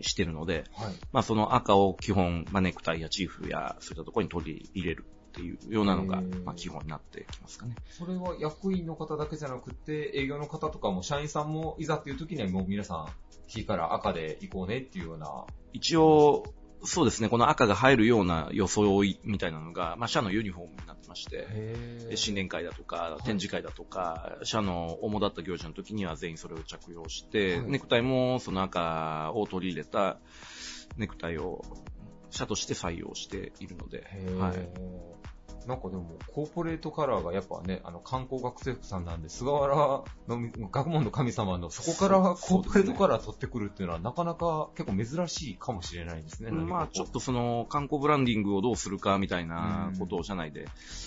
してるので、す。はい。まあその赤を基本、まあネクタイやチーフやそういったところに取り入れるっていうようなのがまあ基本になってきますかね。それは役員の方だけじゃなくて、営業の方とかも社員さんもいざっていう時にはもう皆さん、火から赤で行こうねっていうような。一応、そうですね、この赤が入るような装いみたいなのが、まあ社のユニフォームになってまして、新年会だとか、展示会だとか、社の主だった行事の時には全員それを着用して、はい。ネクタイもその赤を取り入れたネクタイを社として採用しているので、はい。なんかでも、コーポレートカラーがやっぱね、あの、観光学生服さんなんで、菅原の学問の神様のそこからコーポレートカラー取ってくるっていうのは、なかなか結構珍しいかもしれないですね。まあちょっとその観光ブランディングをどうするかみたいなことを社内で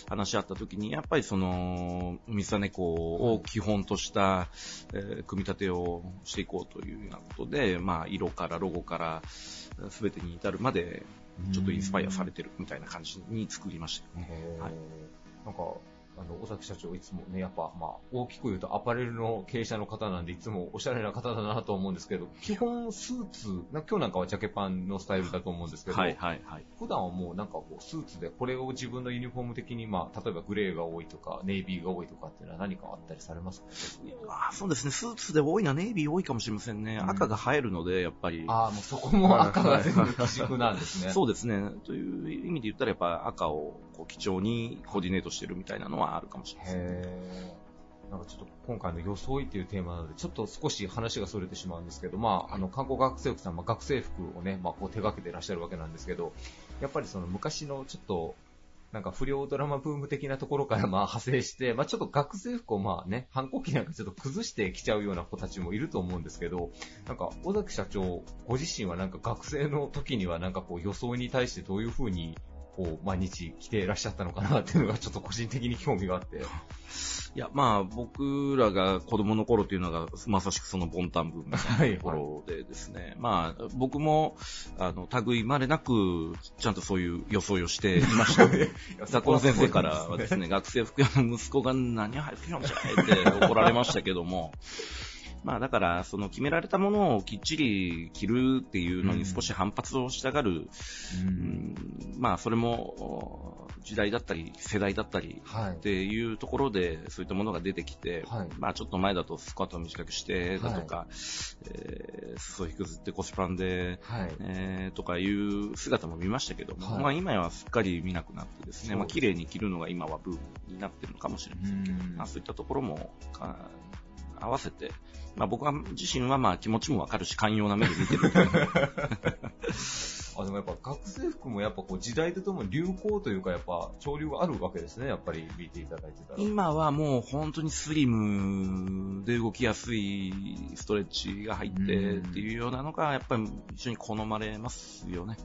話し合ったときに、やっぱりその、三つ猫を基本とした、えー組み立てをしていこうというようなことで、まあ色からロゴからすべてに至るまで、ちょっとインスパイアされてるみたいな感じに作りましたよね。はい。なんか、あの、尾崎社長いつもね、やっぱ、まあ、大きく言うとアパレルの経営者の方なんで、いつもおしゃれな方だなと思うんですけど、基本スーツ、な今日なんかはジャケパンのスタイルだと思うんですけど、はいはいはい。普段はもうなんかこう、スーツでこれを自分のユニフォーム的に、まあ、例えばグレーが多いとか、ネイビーが多いとかっていうのは何かあったりされます？かあそうですね、スーツで多いのはネイビー多いかもしれませんね。うん赤が映えるので、やっぱり。ああ、もうそこも赤が全部基軸なんですね。そうですね。という意味で言ったら、やっぱ赤をこう基調にコーディネートしてるみたいなのはあるかもしれないですね。なんかちょっと今回の装いっていうテーマなので、ちょっと少し話がそれてしまうんですけど、まあ、あの、観光学生服さん、まあ、学生服をね、まあ、こう手掛けていらっしゃるわけなんですけど、やっぱりその昔のちょっと、なんか不良ドラマブーム的なところからまあ派生して、まあちょっと学生服をまあね、反抗期なんかちょっと崩してきちゃうような子たちもいると思うんですけど、なんか尾崎社長、ご自身はなんか学生の時にはなんかこう装いに対してどういうふうにこう毎日着ていらっしゃったのかなっていうのがちょっと個人的に興味があって。いや、まあ、僕らが子供の頃っていうのが、まさしくそのボンタンブームのはいところでですね、まあ、僕も、あの、類まれなく、ちゃんとそういう装いをしていました。学校の先生からはですね、学生服屋の息子が何入ってきたんじゃいって怒られましたけども、まあだから、その決められたものをきっちり着るっていうのに少し反発をしたがる、うん。まあそれも時代だったり世代だったりはい。っていうところでそういったものが出てきて、はい。まあちょっと前だとスクワットを短くしてだとか、えー裾を引くずって腰パンで、はい。えーとかいう姿も見ましたけども、はい。まあ今はすっかり見なくなってですね、まあ綺麗に着るのが今はブームになってるのかもしれませんけど、うん。まあそういったところもか合わせて、まあ僕は自身はまあ気持ちもわかるし寛容な目で見てる あ、でもやっぱ学生服もやっぱこう時代とともに流行というかやっぱ潮流があるわけですね。やっぱり見ていただいてたら。今はもう本当にスリムで動きやすいストレッチが入ってっていうようなのがやっぱり一緒に好まれますよね。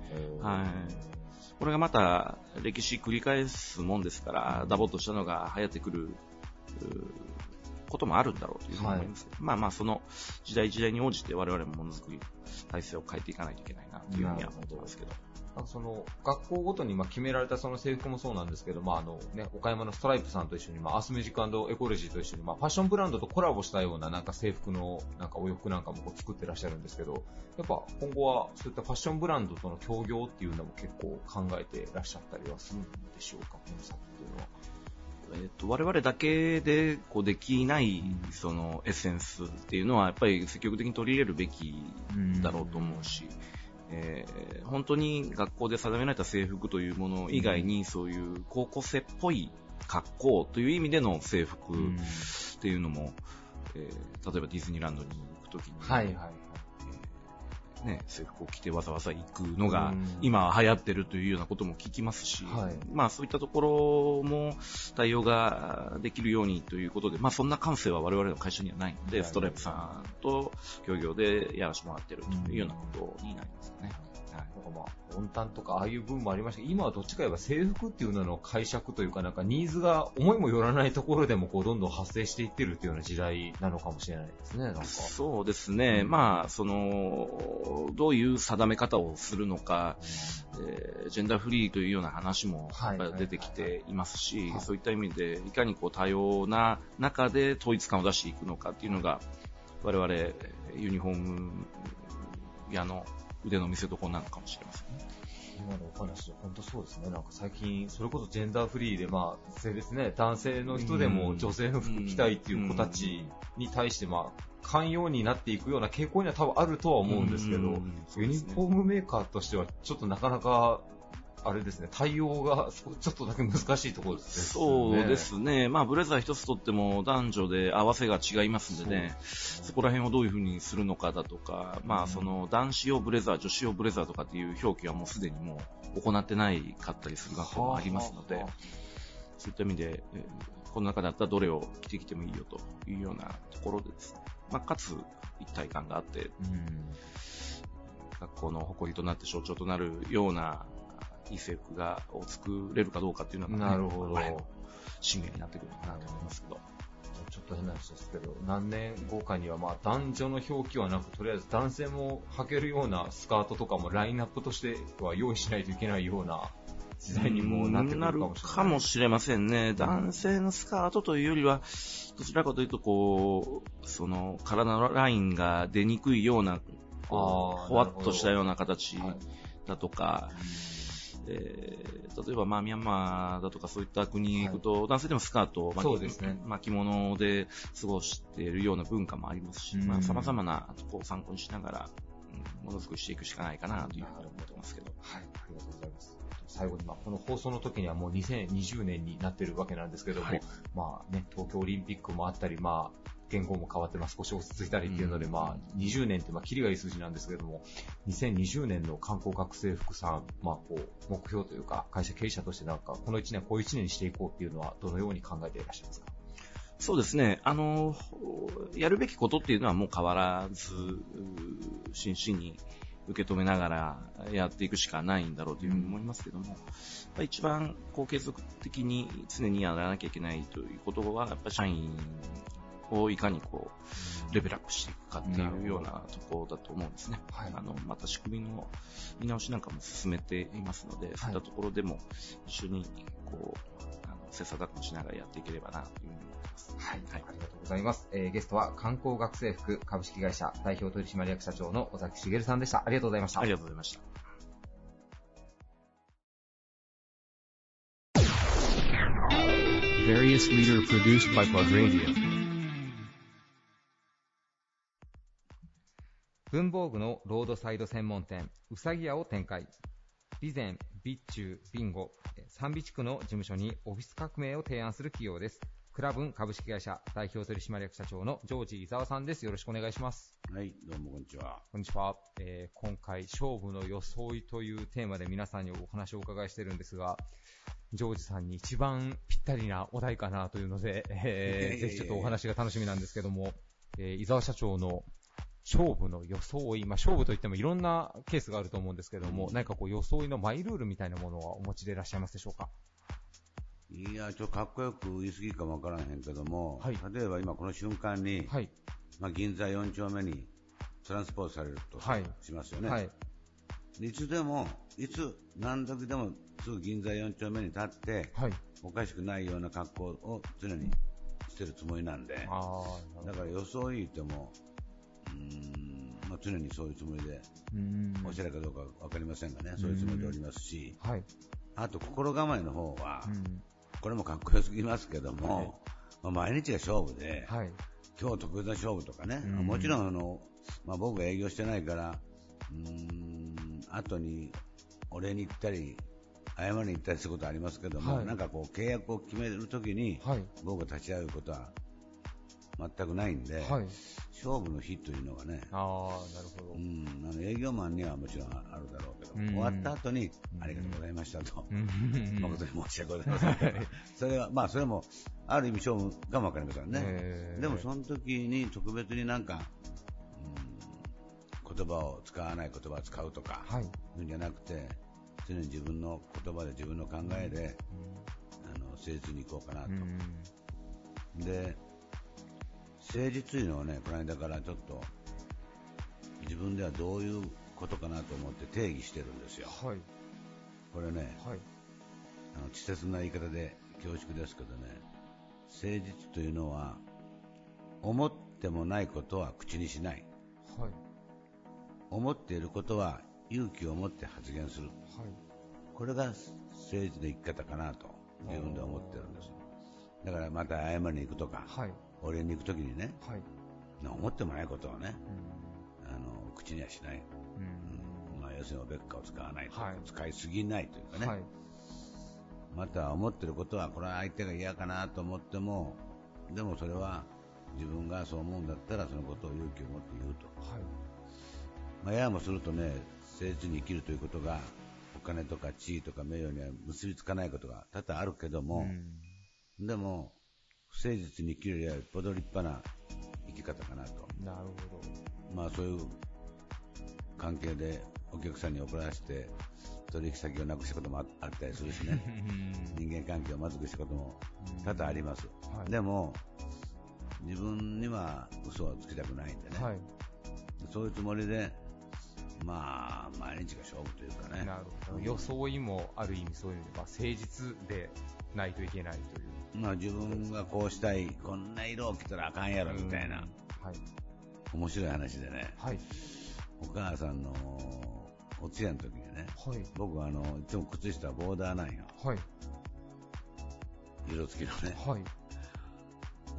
はい。これがまた歴史繰り返すもんですから、ダボっとしたのが流行ってくるうこともあるんだろうというふうに思います、まあまあ、その時代時代に応じて我々もものづくり体制を変えていかないといけないなというふうには思ってますけど。なんかその学校ごとにまあ決められたその制服もそうなんですけど、まああのね、岡山のストライプさんと一緒に、まあ、アスメジックエコロジーと一緒に、まあ、ファッションブランドとコラボしたようななんか制服のなんかお洋服なんかもこう作ってらっしゃるんですけど、やっぱ今後はそういったファッションブランドとの協業っていうのも結構考えてらっしゃったりはするんでしょうか、この作っていうのは。えっと、我々だけでこうできないそのエッセンスっていうのはやっぱり積極的に取り入れるべきだろうと思うし、えー本当に学校で定められた制服というもの以外に、そういう高校生っぽい格好という意味での制服っていうのも、えー例えばディズニーランドに行くときに、はいはいはい。ね、制服を着てわざわざ行くのがうん。今流行ってるというようなことも聞きますし、はい。まあそういったところも対応ができるようにということで、まあそんな感性は我々の会社にはないので、はい。ストライプさんと協業でやらせてもらってるというようなことになりますね。はい。なんかまあ、温淡とかああいう部分もありました。けど、今はどっちか言えば制服っていうのの解釈というか、なんかニーズが思いもよらないところでもこうどんどん発生していってるっていうような時代なのかもしれないですね、なんか。そうですね、まあ、その、どういう定め方をするのか、えージェンダーフリーというような話も出てきていますし、はい。そういった意味で、いかにこう多様な中で統一感を出していくのかっていうのが、我々、ユニフォーム屋の腕の見せ所なのかもしれませんね。今のお話で本当そうですね。なんか最近、それこそジェンダーフリーで、まあ、性別ね、男性の人でも女性の服着たいっていう子たちに対して、まあ、寛容になっていくような傾向には多分あるとは思うんですけど、ユニフォームメーカーとしては、ちょっとなかなか、あれですね、対応が そちょっとだけ難しいところですよね。そうですね。まあ、ブレザー一つとっても男女で合わせが違いますんでね、そこら辺をどういうふうにするのかだとか、まあ、その男子用ブレザー、女子用ブレザーとかっていう表記はもうすでにもう行ってないかったりする学校もありますので、そういった意味で、えーこの中だったらどれを着てきてもいいよというようなところでですね、まあ、かつ一体感があって、うん。学校の誇りとなって象徴となるようないい制服が、を作れるかどうかっていうのが、なるほど我々の使命になってくるのかなと思いますけど。ちょっと変な話ですけど、何年後かにはまあ男女の表記はなく、とりあえず男性も履けるようなスカートとかもラインナップとしては用意しないといけないような時代にもなってくるかもしれない。かもしれませんね。男性のスカートというよりは、どちらかというと、こう、その、体のラインが出にくいような、ほわっとしたような形はいだとか、えー例えば、まあ、ミャンマーだとかそういった国に行くと、男性でもスカートを巻きそうですね。巻物で過ごしているような文化もありますし、うん。まあ、様々なところを参考にしながら、うんものづくりしていくしかないかなというふうに思ってますけど。はい、ありがとうございます。最後に、まあ、この放送の時にはもう2020年になってるわけなんですけども、はい。まあね、東京オリンピックもあったり、まあ、言語も変わって、まあ、少し落ち着いたりっていうので、うん。まあ、20年って、まあ、キリがいい数字なんですけども、2020年の観光学生服さん、まあ、こう、目標というか、会社経営者としてなんか、この1年、こういう1年にしていこうっていうのは、どのように考えていらっしゃいますか？そうですね。あの、やるべきことっていうのはもう変わらず、う真摯に受け止めながらやっていくしかないんだろうというふうに思いますけども、やっぱり一番こう継続的に常にやらなきゃいけないということは、やっぱり社員をいかにこう、レベルアップしていくかっていうようなところだと思うんですね。はいあの、また仕組みの見直しなんかも進めていますので、そういったところでも一緒にこう、あの、切磋琢磨しながらやっていければなというふうに思ってます。はい、ありがとうございます。えーゲストは観光学生服株式会社代表取締役社長の尾崎茂さんでした。ありがとうございました。ありがとうございました。Various leader produced by Plug Radio. 文房具のロードサイド専門店、うさぎ屋を展開。備前、備中、ビンゴ、三備地区の事務所にオフィス革命を提案する企業です。クラブン株式会社代表取締役社長のジョージ伊沢さんです。よろしくお願いします。はい、どうもこんにちは。こんにちは。えー今回、勝負の装いというテーマで皆さんにお話をお伺いしてるんですが、ジョージさんに一番ぴったりなお題かなというので、えー ぜひちょっとお話が楽しみなんですけども、えー伊沢社長の勝負の装い、まあ、勝負といってもいろんなケースがあると思うんですけども、何かこう装いのマイルールみたいなものはお持ちでいらっしゃいますでしょうか？いや、ちょっとかっこよく言い過ぎかもわからへんけども、はい例えば今この瞬間に、はい。まあ、銀座4丁目にトランスポートされるとはいしますよね。はい。でいつでも、いつ何時でもすぐ銀座4丁目に立って、はい。おかしくないような格好を常にしてるつもりなんで、だから予想いいても、まあ、常にそういうつもりで、うん。おしゃれかどうかわかりませんがね、そういうつもりでおりますし、はい。あと心構えの方は、うん。これもかっこよすぎますけども、まあ、毎日が勝負で、はい。今日特別な勝負とかね、うんもちろんあの、まあ、僕が営業してないから、うーん、後にお礼に行ったり、謝りに行ったりすることはありますけども、はいなんかこう契約を決めるときに、はい。僕が立ち会うことは全くないんで、はい。勝負の日というのがね、ああ、なるほどう。ん、あの営業マンにはもちろんあるだろうけど、うん終わった後に、うんありがとうございましたと、うん誠に申し訳ございません。それは、まあそれも、ある意味勝負かもわかりませんね。えーでもその時に特別になんか、うん、言葉を使わない言葉を使うとか、はい。いうんじゃなくて、常に自分の言葉で自分の考えで、あの、誠実にいこうかなと。うん。で、誠実いうのをね、この間からちょっと、自分ではどういうことかなと思って定義してるんですよ。はい。これね、はい。あの稚拙な言い方で恐縮ですけどね、誠実というのは、思ってもないことは口にしない。はい。思っていることは勇気を持って発言する。はい。これが誠実な生き方かなと自分で思ってるんですよ。だからまた謝りに行くとか、はい。お礼に行くときにね、はい。思ってもないことをね、うんあの口にはしない。うんまあ、要するにおべっかを使わないと、はい使いすぎないというかね、はい。また思ってることは、これは相手が嫌かなと思っても、でもそれは自分がそう思うんだったら、そのことを勇気を持って言うと。はい。まあ、ややもするとね、誠実に生きるということが、お金とか地位とか名誉には結びつかないことが多々あるけども、うんでも、不誠実に生きるよりはよっぽど立派な生き方かなと。なるほど。まあそういう関係でお客さんに怒らせて取引先をなくしたこともああったりするしね、人間関係をまずくしたことも多々あります。はいでも、自分には嘘をつきたくないんでね、はい。そういうつもりで、まあ、毎日が勝負というかね。なるほど。装いもある意味そういう意味では誠実でないといけないという。まあ自分がこうしたい、こんな色を着たらあかんやろみたいな、はい。面白い話でね、はい。お母さんのお通夜の時にね、はい。僕はあの、いつも靴下はボーダーなんよ。はい。色付きのね。はい。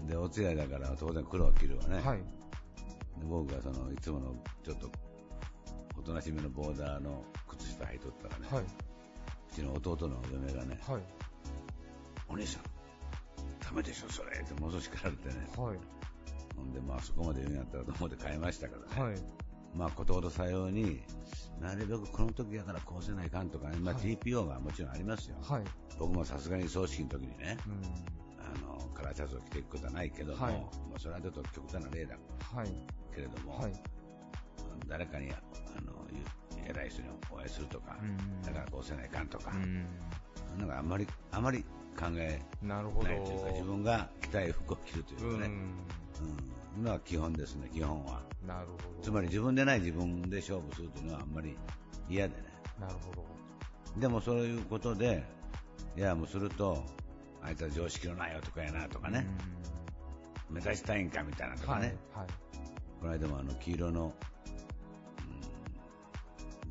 で、お通夜だから当然黒を着るわね。はい。で僕がその、いつものちょっと、おとなしめのボーダーの靴下履いとったらね、はい。うちの弟の嫁がね、はい。お兄さん、ダメでしょ、それってものすごい叱られてね。はい。ほんで、まあそこまで言うんやったらと思って買いましたからね。はい。まあことほどさように、なるべくこの時やからこうせないかんとかね、まあはい TPO がもちろんありますよ。はい。僕もさすがに葬式の時にね、うん。あの、カラーシャツを着ていくことはないけども、はいまあそれはちょっと極端な例だはい。けれども、はい。誰かに、あの、ゆ偉い人にお会いするとか、うんだからこうせないかんとか、うん。なんかあんまり、あまり考えないというか、自分が着たい服を着るといううかね、ん。うん、のは基本ですね、基本は。なるほど。つまり自分でない自分で勝負するというのはあんまり嫌でね。なるほど。でもそういうことで、いや、もうすると、あいつは常識のない男やなとかね、目指したいんかみたいなとうん。はい。かね、はい。この間もあの黄色の、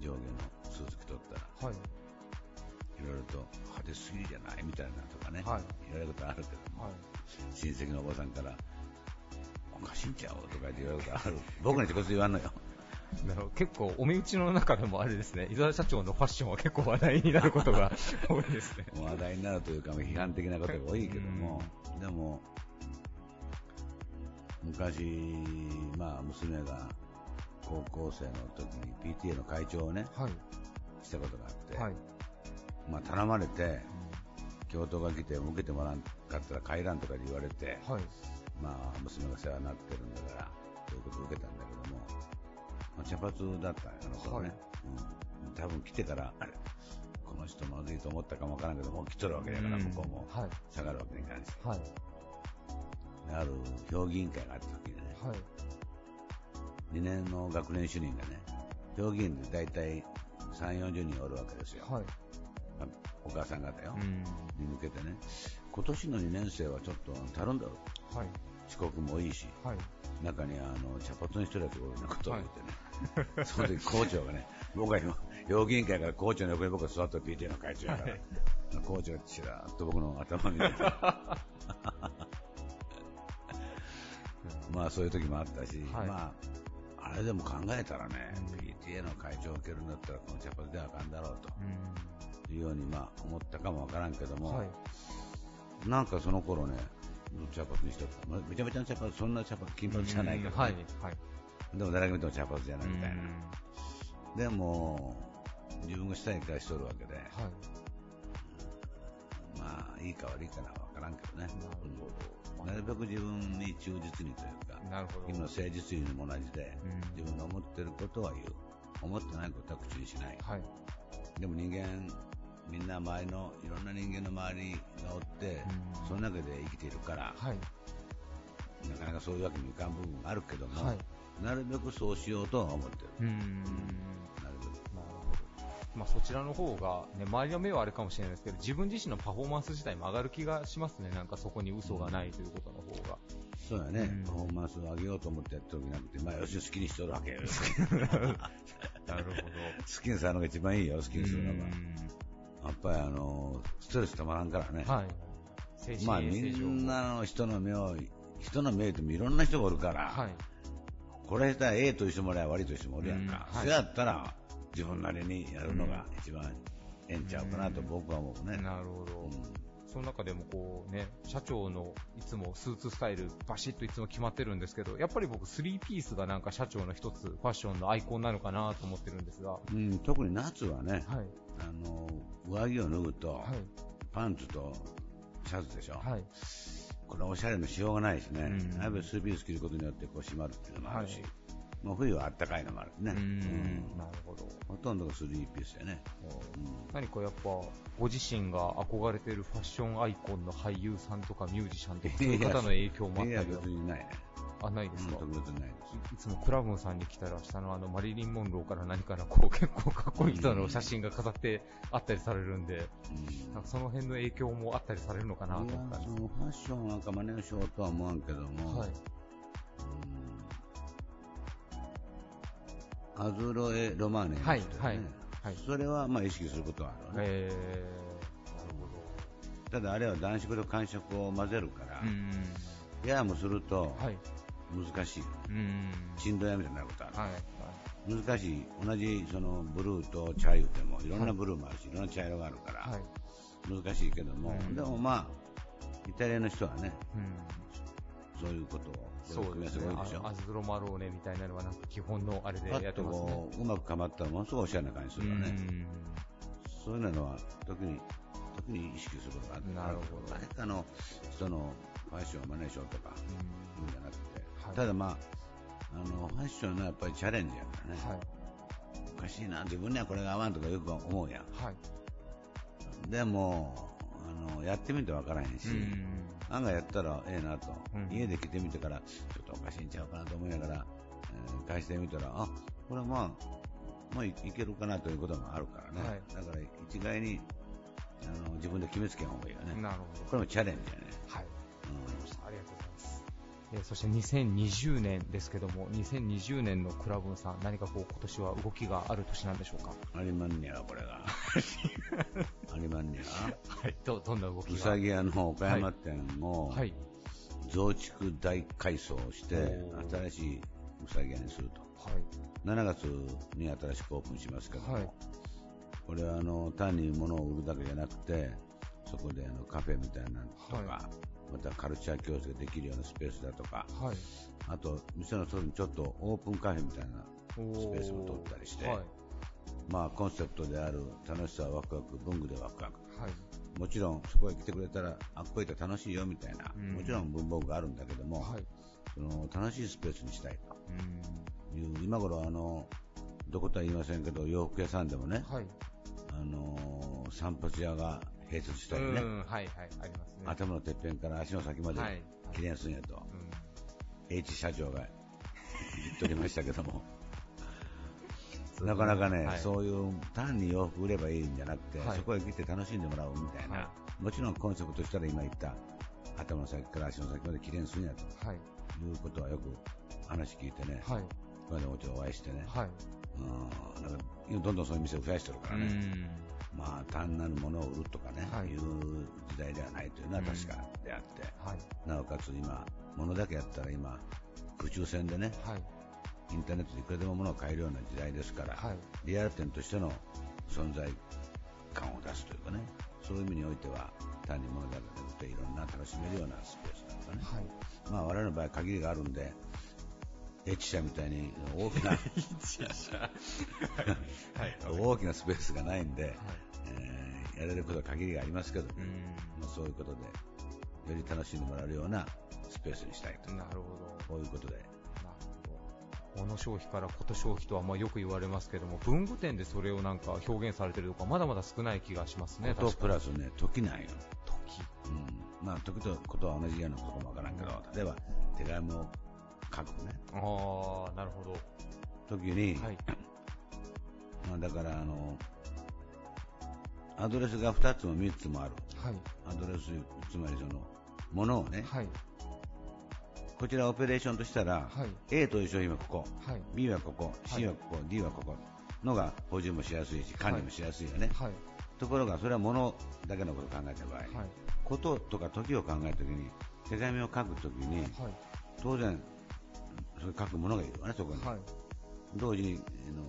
うん、上下のスーツ着とったら、はい。いろいろと派手すぎじゃないみたいなとかね、はい言われることあるけども、はい。親戚のおばさんから、おかしいんちゃう？とか言って言われることある。僕に直接言わんのよ。なる結構、お身内の中でもあれですね、伊沢社長のファッションは結構話題になることが 多いですね。話題になるというか、批判的なことが多いけども、でも、昔、まあ、娘が高校生の時に PTA の会長をね、はい。したことがあって、はい。まあ、頼まれて、教頭が来て受けてもらわんかったら帰らんとかで言われて、はい。まあ、娘が世話になってるんだから、そういうことを受けたんだけども、まあ、茶髪だったあの頃ね、うん。多分来てから、あれ、この人まずいと思ったかもわからんけど、もう来とるわけだから、うん向こうもはい。下がるわけにいかんし。はい。ある評議員会があった時にね、はい。2年の学年主任がね、評議員で大体3、40人おるわけですよ。はい。まあお母さん方よ。うん。に向けてね、今年の2年生はちょっと頼んだろ。はい。遅刻も多いし、はい。中にあの茶髪にしてるやつがおるようなことを言ってね、その時校長がね、僕は今、評議員会から校長の横に僕が座った PTA の会長やから、校長がちらっと僕の頭に見て、まあそういう時もあったし、はいまあ、あれでも考えたらね、PTA の会長を受けるんだったらこの茶髪ではあかんだろうというようにまあ思ったかもわからんけども、はい。なんかその頃ね、茶髪にしてた。まめちゃめちゃの茶髪、そんな茶髪、金髪じゃないけど、ねはい。はい。でも誰が見ても茶髪じゃないみたいな。でも、自分が下に返しとるわけで、はい。まあ、いいか悪いかなわからんけどね。うんなるべく自分に忠実にというか、なるほど。今の誠実にも同じで、うん自分の思ってることは言う。思ってないことは口にしない。はい。でも人間、みんな周りの、いろんな人間の周りがおって、うんその中で生きているから、はい。なかなかそういうわけにいかん部分があるけども、はい。なるべくそうしようとは思ってる。うん。まあそちらの方が、ね、周りの目はあれかもしれないですけど、自分自身のパフォーマンス自体も上がる気がしますね。なんかそこに嘘がないということの方が。そうやね、うんパフォーマンスを上げようと思ってやってるわけじゃなくて、まあ、よし好きにしとるわけよ。なるほど。好きにするのが一番いいよ、好きにするのが。やっぱりあの、ストレスたまらんからね。はい。精神まあ、みんなの人の目を、人の目でもいろんな人がおるから、はい。これしたら A という人もおりゃ悪いという人もおるやんか。うんはいそれやったら、自分なりにやるのが一番ええんちゃうかなと僕は思うね。なるほど。うんその中でもこうね、社長のいつもスーツスタイルバシッといつも決まってるんですけど、やっぱり僕スリーピースがなんか社長の一つファッションのアイコンなのかなと思ってるんですが。うん、特に夏はね、はい。あの、上着を脱ぐと、はい。パンツとシャツでしょ。はい。これおしゃれのしようがないしね。うんやっぱりスリーピース着ることによってこう締まるっていうのもあるし、はいもう冬はあったかいのもあるね。ううんん。なるほど。ほとんどがスリーピースやね。うん何かやっぱ、ご自身が憧れているファッションアイコンの俳優さんとかミュージシャンとか、そういう方の影響もあっいや、たりは別にないね。あ、ないですか、うん、特別にないです。いつもクラブンさんに来たら、下のあのマリリン・モンローから何からこう結構かっこいい人の写真が飾ってあったりされるんで、うんなんかその辺の影響もあったりされるのかなといや思ったんですファッションなんか真似をしようとは思わんけども、はい。うんアズロエ・ロマーネね、はいはいはいそれはまあ意識することはあるわね。えー、なるほただあれは男色と感触を混ぜるから。ややもするとはい。難しい。うん。振動やみたいになることある。はい。難しい。同じそのブルーと茶色でもいろんなブルーもあるし、いろんな茶色があるから、はい。難しいけども、うんでもまあ、イタリアの人はね、うん。そういうことを、そうですねアズロマローネみたいなのはなんか基本のあれでやってますねこ。う、うまくかまったらものすごいおしゃれな感じするわね。うんそういうのは特に、特に意識することがあって、なるほど誰かの人のファッションを真似しようとか、いうんじゃなくて、はいただまあ、あの、ファッションのやっぱりチャレンジやからね。はい。おかしいな、自分にはこれが合わんとかよく思うやん。はい。でも、あの、やってみてわからへんし、うん案外やったらええなと、うん家で着てみてから、ちょっとおかしいんちゃうかなと思いながら、えー返してみたら、あ、これはまあ、まあいいけるかなということもあるからね。はいだから一概に、あの、自分で決めつけん方がいいよね。なるほど。これもチャレンジやね。はい。うんありがとうございます。えーそして2020年ですけども、2020年のクラブンさん、何かこう今年は動きがある年なんでしょうか？ありまんねや、これが。ありまんねや。はい。ど、どんな動きが？うさぎ屋の岡山店も、はい。増築大改装をしてお、ー新しいうさぎ屋にすると。はい。7月に新しくオープンしますけども、はいこれはあの単に物を売るだけじゃなくて、そこであのカフェみたいなのとか、はまたカルチャー教室ができるようなスペースだとか、はい。あと店の外にちょっとオープンカフェみたいなおスペースも取ったりして、はい。まあコンセプトである楽しさワクワク、文具でワクワク。はい。もちろんそこへ来てくれたら、あっこ行ったら楽しいよみたいな、うんもちろん文房具があるんだけども、はい。その楽しいスペースにしたいうん。という、今頃あの、どことは言いませんけど、洋服屋さんでもね、はい。あのー散髪屋が併設したりね、うん、はいはい、ありますね。頭のてっぺんから足の先まではい。綺麗にするんやと、うん。H 社長が 言っとりましたけども、なかなかね、はい。そういう単に洋服売ればいいんじゃなくて、はい。そこへ来て楽しんでもらおうみたいな、はもちろんコンセプトとしたら今言った頭の先から足の先まで綺麗にするんやと。はい。いうことはよく話聞いてね、はい。ちろんお会いしてね、はい。うん。なんかどんどんそういう店を増やしてるからね、うんまあ単なるものを売るとかね、はいい、う時代ではないというのは確かであって、はい。なおかつ今、物だけやったら今、空中戦でね、はい。インターネットでいくらでも物を買えるような時代ですから、はい。リアル店としての存在感を出すというかね、そういう意味においては、単に物だけでなくていろんな楽しめるようなスペースとかね、はい。まあ我々の場合限りがあるんで、H 社みたいに大きな 大きなスペースがないんで、えーやれることは限りがありますけど、うん。まあ、そういうことで、より楽しんでもらえるようなスペースにしたいと、なるほど。こういうことで、なるほど。物消費からこと消費とはまあよく言われますけども、文具店でそれをなんか表現されてるとか、まだまだ少ない気がしますね。ことプラスね、時なんよ。時。うん。まあ、時とことは同じようなことかもわからんけど、例えば、手紙を書くね、ああ、なるほど。時に、はい。まあ、だから、あの、アドレスが2つも3つもある。はい。アドレス、つまりその、ものをね、はい。こちらオペレーションとしたら、はい。A という商品はここ、はい。B はここ、C はここ、D はここのが補充もしやすいし、管理もしやすいよね。はい。ところが、それはものだけのことを考えた場合、はい。こととか時を考えたときに、手紙を書くときに、はい。当然、書くものがいるわね、そこに。はい。同時に、あの、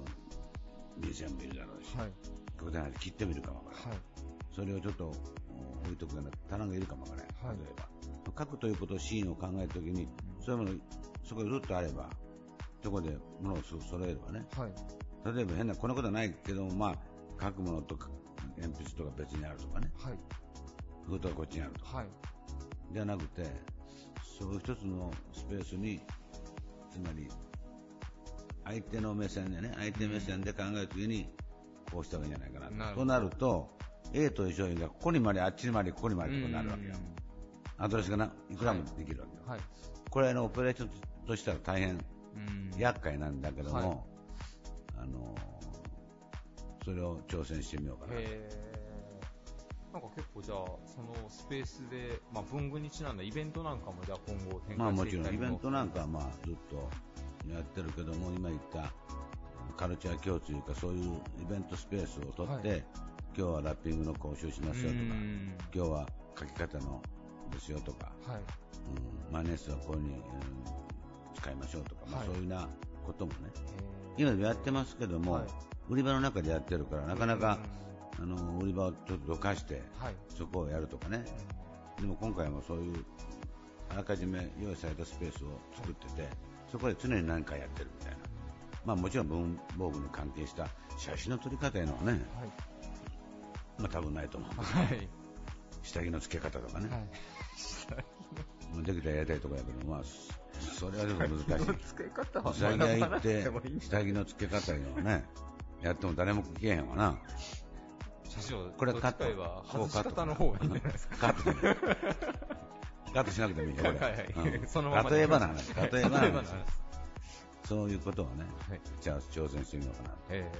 ミュージアムもいるだろうし、はい。極端な話切ってみるかもわからない。はい。それをちょっとうん置いとくような棚がいるかもわからない。はい例えば。書くということをシーンを考えたときに、そういうもの、そこにずっとあれば、そこで物を揃えればね。はい。例えば変な、このことはないけども、まあ、書くものとか、鉛筆とか別にあるとかね。はい。封筒がこっちにあるとか。はい。じゃなくて、そういう一つのスペースに、つまり、相手の目線でね、相手目線で考えるときに、こうした方がいいんじゃないかなと。となると、A という商品がここにまで、あっちにまで、ここにまでとなるわけよ。アドレスがないくらもできるわけよ。はい。これのオペレーションとしたら大変うん。厄介なんだけども、はいあのそれを挑戦してみようかな。へーなんか結構じゃあ、そのスペースで、まあ文具にちなんだイベントなんかもじゃあ今後展まあも開していったりちろんイベントなんかはまあずっとやってるけども、今言ったカルチャー共通というかそういうイベントスペースを取って、はい。今日はラッピングの講習しますよとか、うん今日は書き方のですよとか、はい。うん、マネースはこういうふうに、うん使いましょうとか、まあはい。そういうようなこともね、今でもやってますけども、はい。売り場の中でやってるから、なかなか、あの売り場をちょっとどかして、はい。そこをやるとかね、でも今回もそういうあらかじめ用意されたスペースを作ってて、そこで常に何かやってるみたいな、まあ、もちろん文房具に関係した写真の撮り方いうのはね、はい。まあ多分ないと思う、はい。下着の付け方とかね、はい。まあできたらやりたいところやけど、まあ、それはちょっと難しい。付け方は下着下着の付け方いうのはね、やっても誰も聞けへんわな。社長、これカットは外し方の方がいいんじゃないですか。カットカットしなくてもいいよ、これ。はいはいうんそのままで例えばの話、例えばの話。そういうことをね、はいじゃあ挑戦してみようかな。え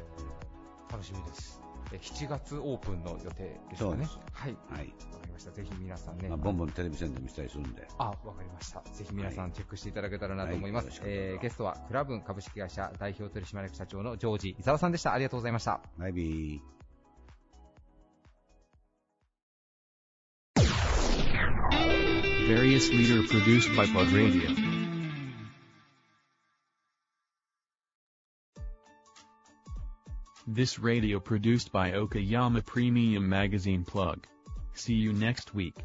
ー、楽しみです。え7月オープンの予定ですかね？はい。はい。わかりました。ぜひ皆さんね。まあ、ボンボンテレビ宣伝もしたりするんで。あ、わかりました。ぜひ皆さんチェックしていただけたらなと思います。えー、ゲストは、クラブン株式会社代表取締役社長のジョージ伊沢さんでした。ありがとうございました。バイビー。Various leader produced by Plug Radio. This radio produced by Okayama Premium Magazine Plug. See you next week.